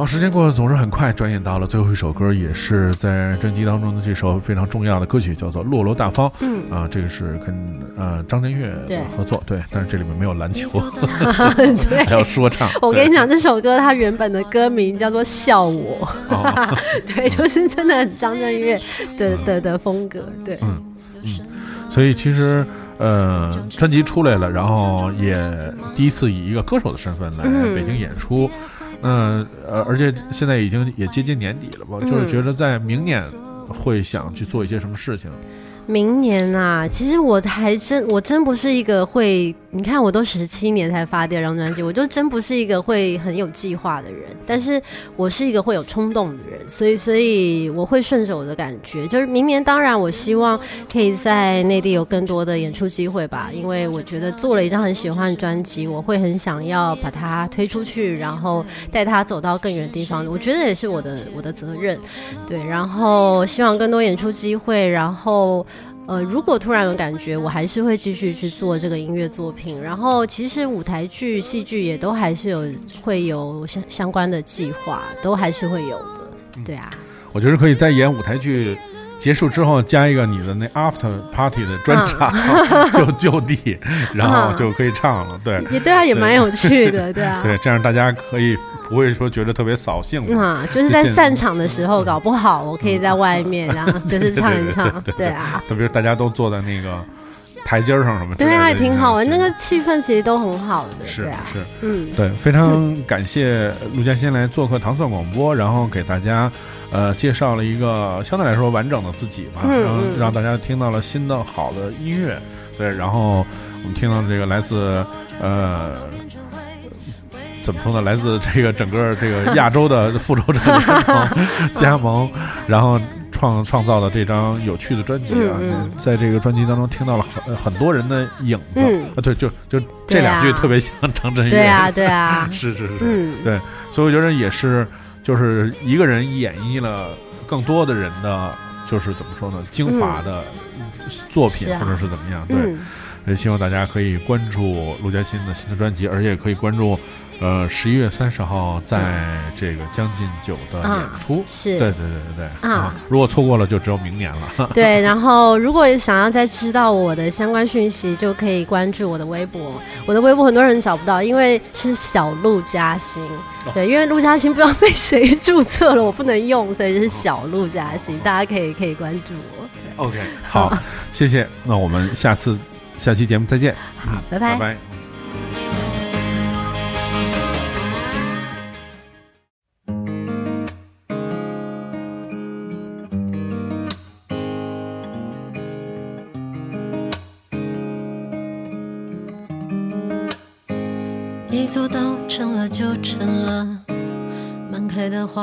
时间过得总是很快，转眼到了最后一首歌，也是在专辑当中的这首非常重要的歌曲，叫做《落落大方》。嗯。啊，这个是跟呃张震岳对合作，对，但是这里面没有篮球，对 还有说唱。我跟你讲，这首歌它原本的歌名叫做《笑我》，哦。对，就是真的很张震岳的的的风格，对，嗯。嗯。所以其实呃，专辑出来了，然后也第一次以一个歌手的身份来嗯。北京演出。那呃，而且现在已经也接近年底了吧，就是嗯觉得在明年会想去做一些什么事情。明年啊，其实我还真，我真不是一个会，你看我都十七年才发第二张专辑，我就真不是一个会很有计划的人，但是我是一个会有冲动的人，所以所以我会顺着我的感觉，就是明年当然我希望可以在内地有更多的演出机会吧，因为我觉得做了一张很喜欢的专辑，我会很想要把它推出去，然后带它走到更远的地方，我觉得也是我的我的责任，对，然后希望更多演出机会，然后。呃，如果突然有感觉，我还是会继续去做这个音乐作品。然后，其实舞台剧、戏剧也都还是有会有相相关的计划，都还是会有的。对啊，我觉得可以在演舞台剧结束之后加一个你的那 after party 的专场，就就地，然后就可以唱了。对也对啊，也蛮有趣的，对啊。对，这样大家可以不会说觉得特别扫兴嘛。啊，就是在散场的时候，搞不好我可以在外面，然后就是 唱一唱，对啊，特别是大家都坐在那个台阶儿上什么之类的，对啊，也挺好玩，那个气氛其实都很好的，是对啊，是，嗯，对，非常感谢陆嘉欣来做客糖蒜广播，然后给大家呃介绍了一个相对来说完整的自己吧，嗯然后嗯让大家听到了新的好的音乐，对，然后我们听到这个来自呃。怎么说呢？来自这个整个这个亚洲的 复仇者联盟 加盟，然后创创造的这张有趣的专辑啊，在这个专辑当中听到了很很多人的影子、嗯。啊，对，就就这两句特别像张震岳，对啊，对啊，是是是，嗯，对，所以我觉得也是，就是一个人演绎了更多的人的，就是怎么说呢，精华的作品、或者是怎么样，对，嗯，也希望大家可以关注陆嘉欣的新的专辑，而且也可以关注，呃，十一月三十号在这个将进酒的演出。是，对对对对对啊如果错过了，就只有明年了。对，然后如果想要再知道我的相关讯息，就可以关注我的微博。我的微博很多人找不到，因为是小陆嘉欣。对，因为陆嘉欣不知道被谁注册了，我不能用，所以就是小陆嘉欣。大家可以可以关注我。OK，好，谢谢。那我们下次下期节目再见。好，拜拜拜拜。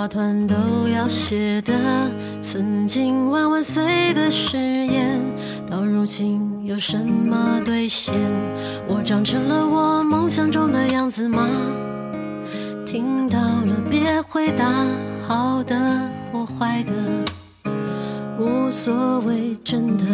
团都要写的。曾经万万岁的誓言，到如今有什么兑现？我长成了我梦想中的样子吗？听到了别回答，好的或坏的，无所谓，真的。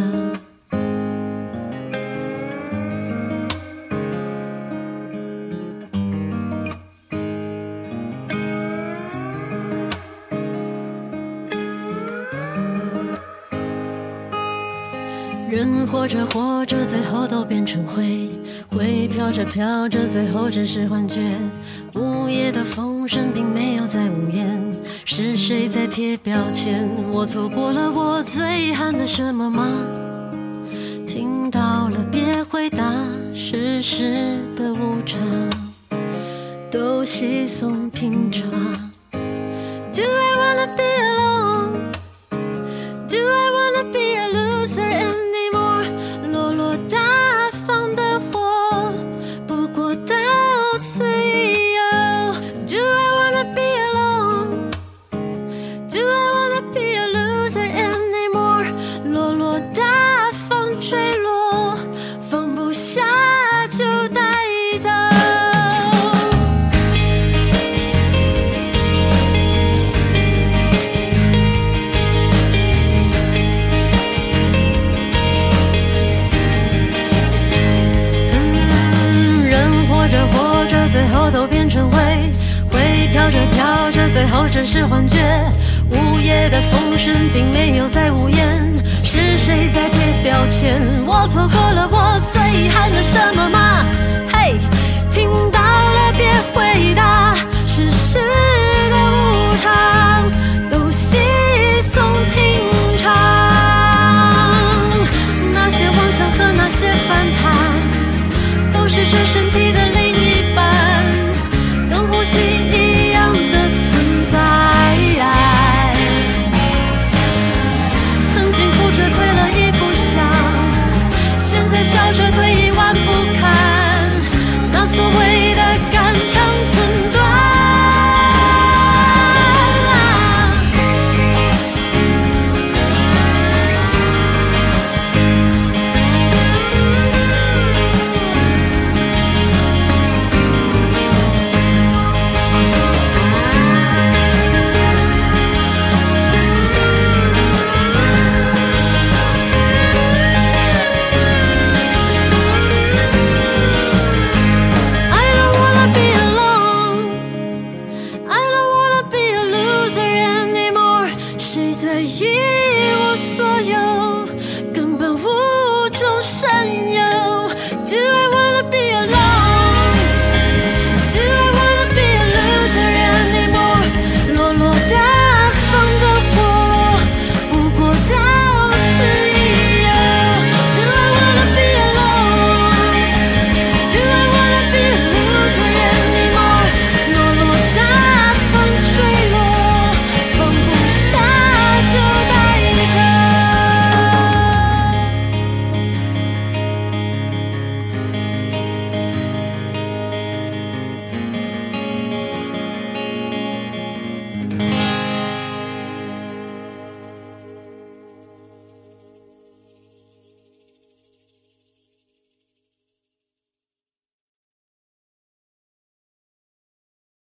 着活着，最后都变成灰；灰飘着飘着，最后只是幻觉。午夜的风声并没有在呜咽，是谁在贴标签？我错过了我最遗憾的什么吗？听到了别回答，世事的无常都稀松平常。Do I wanna be a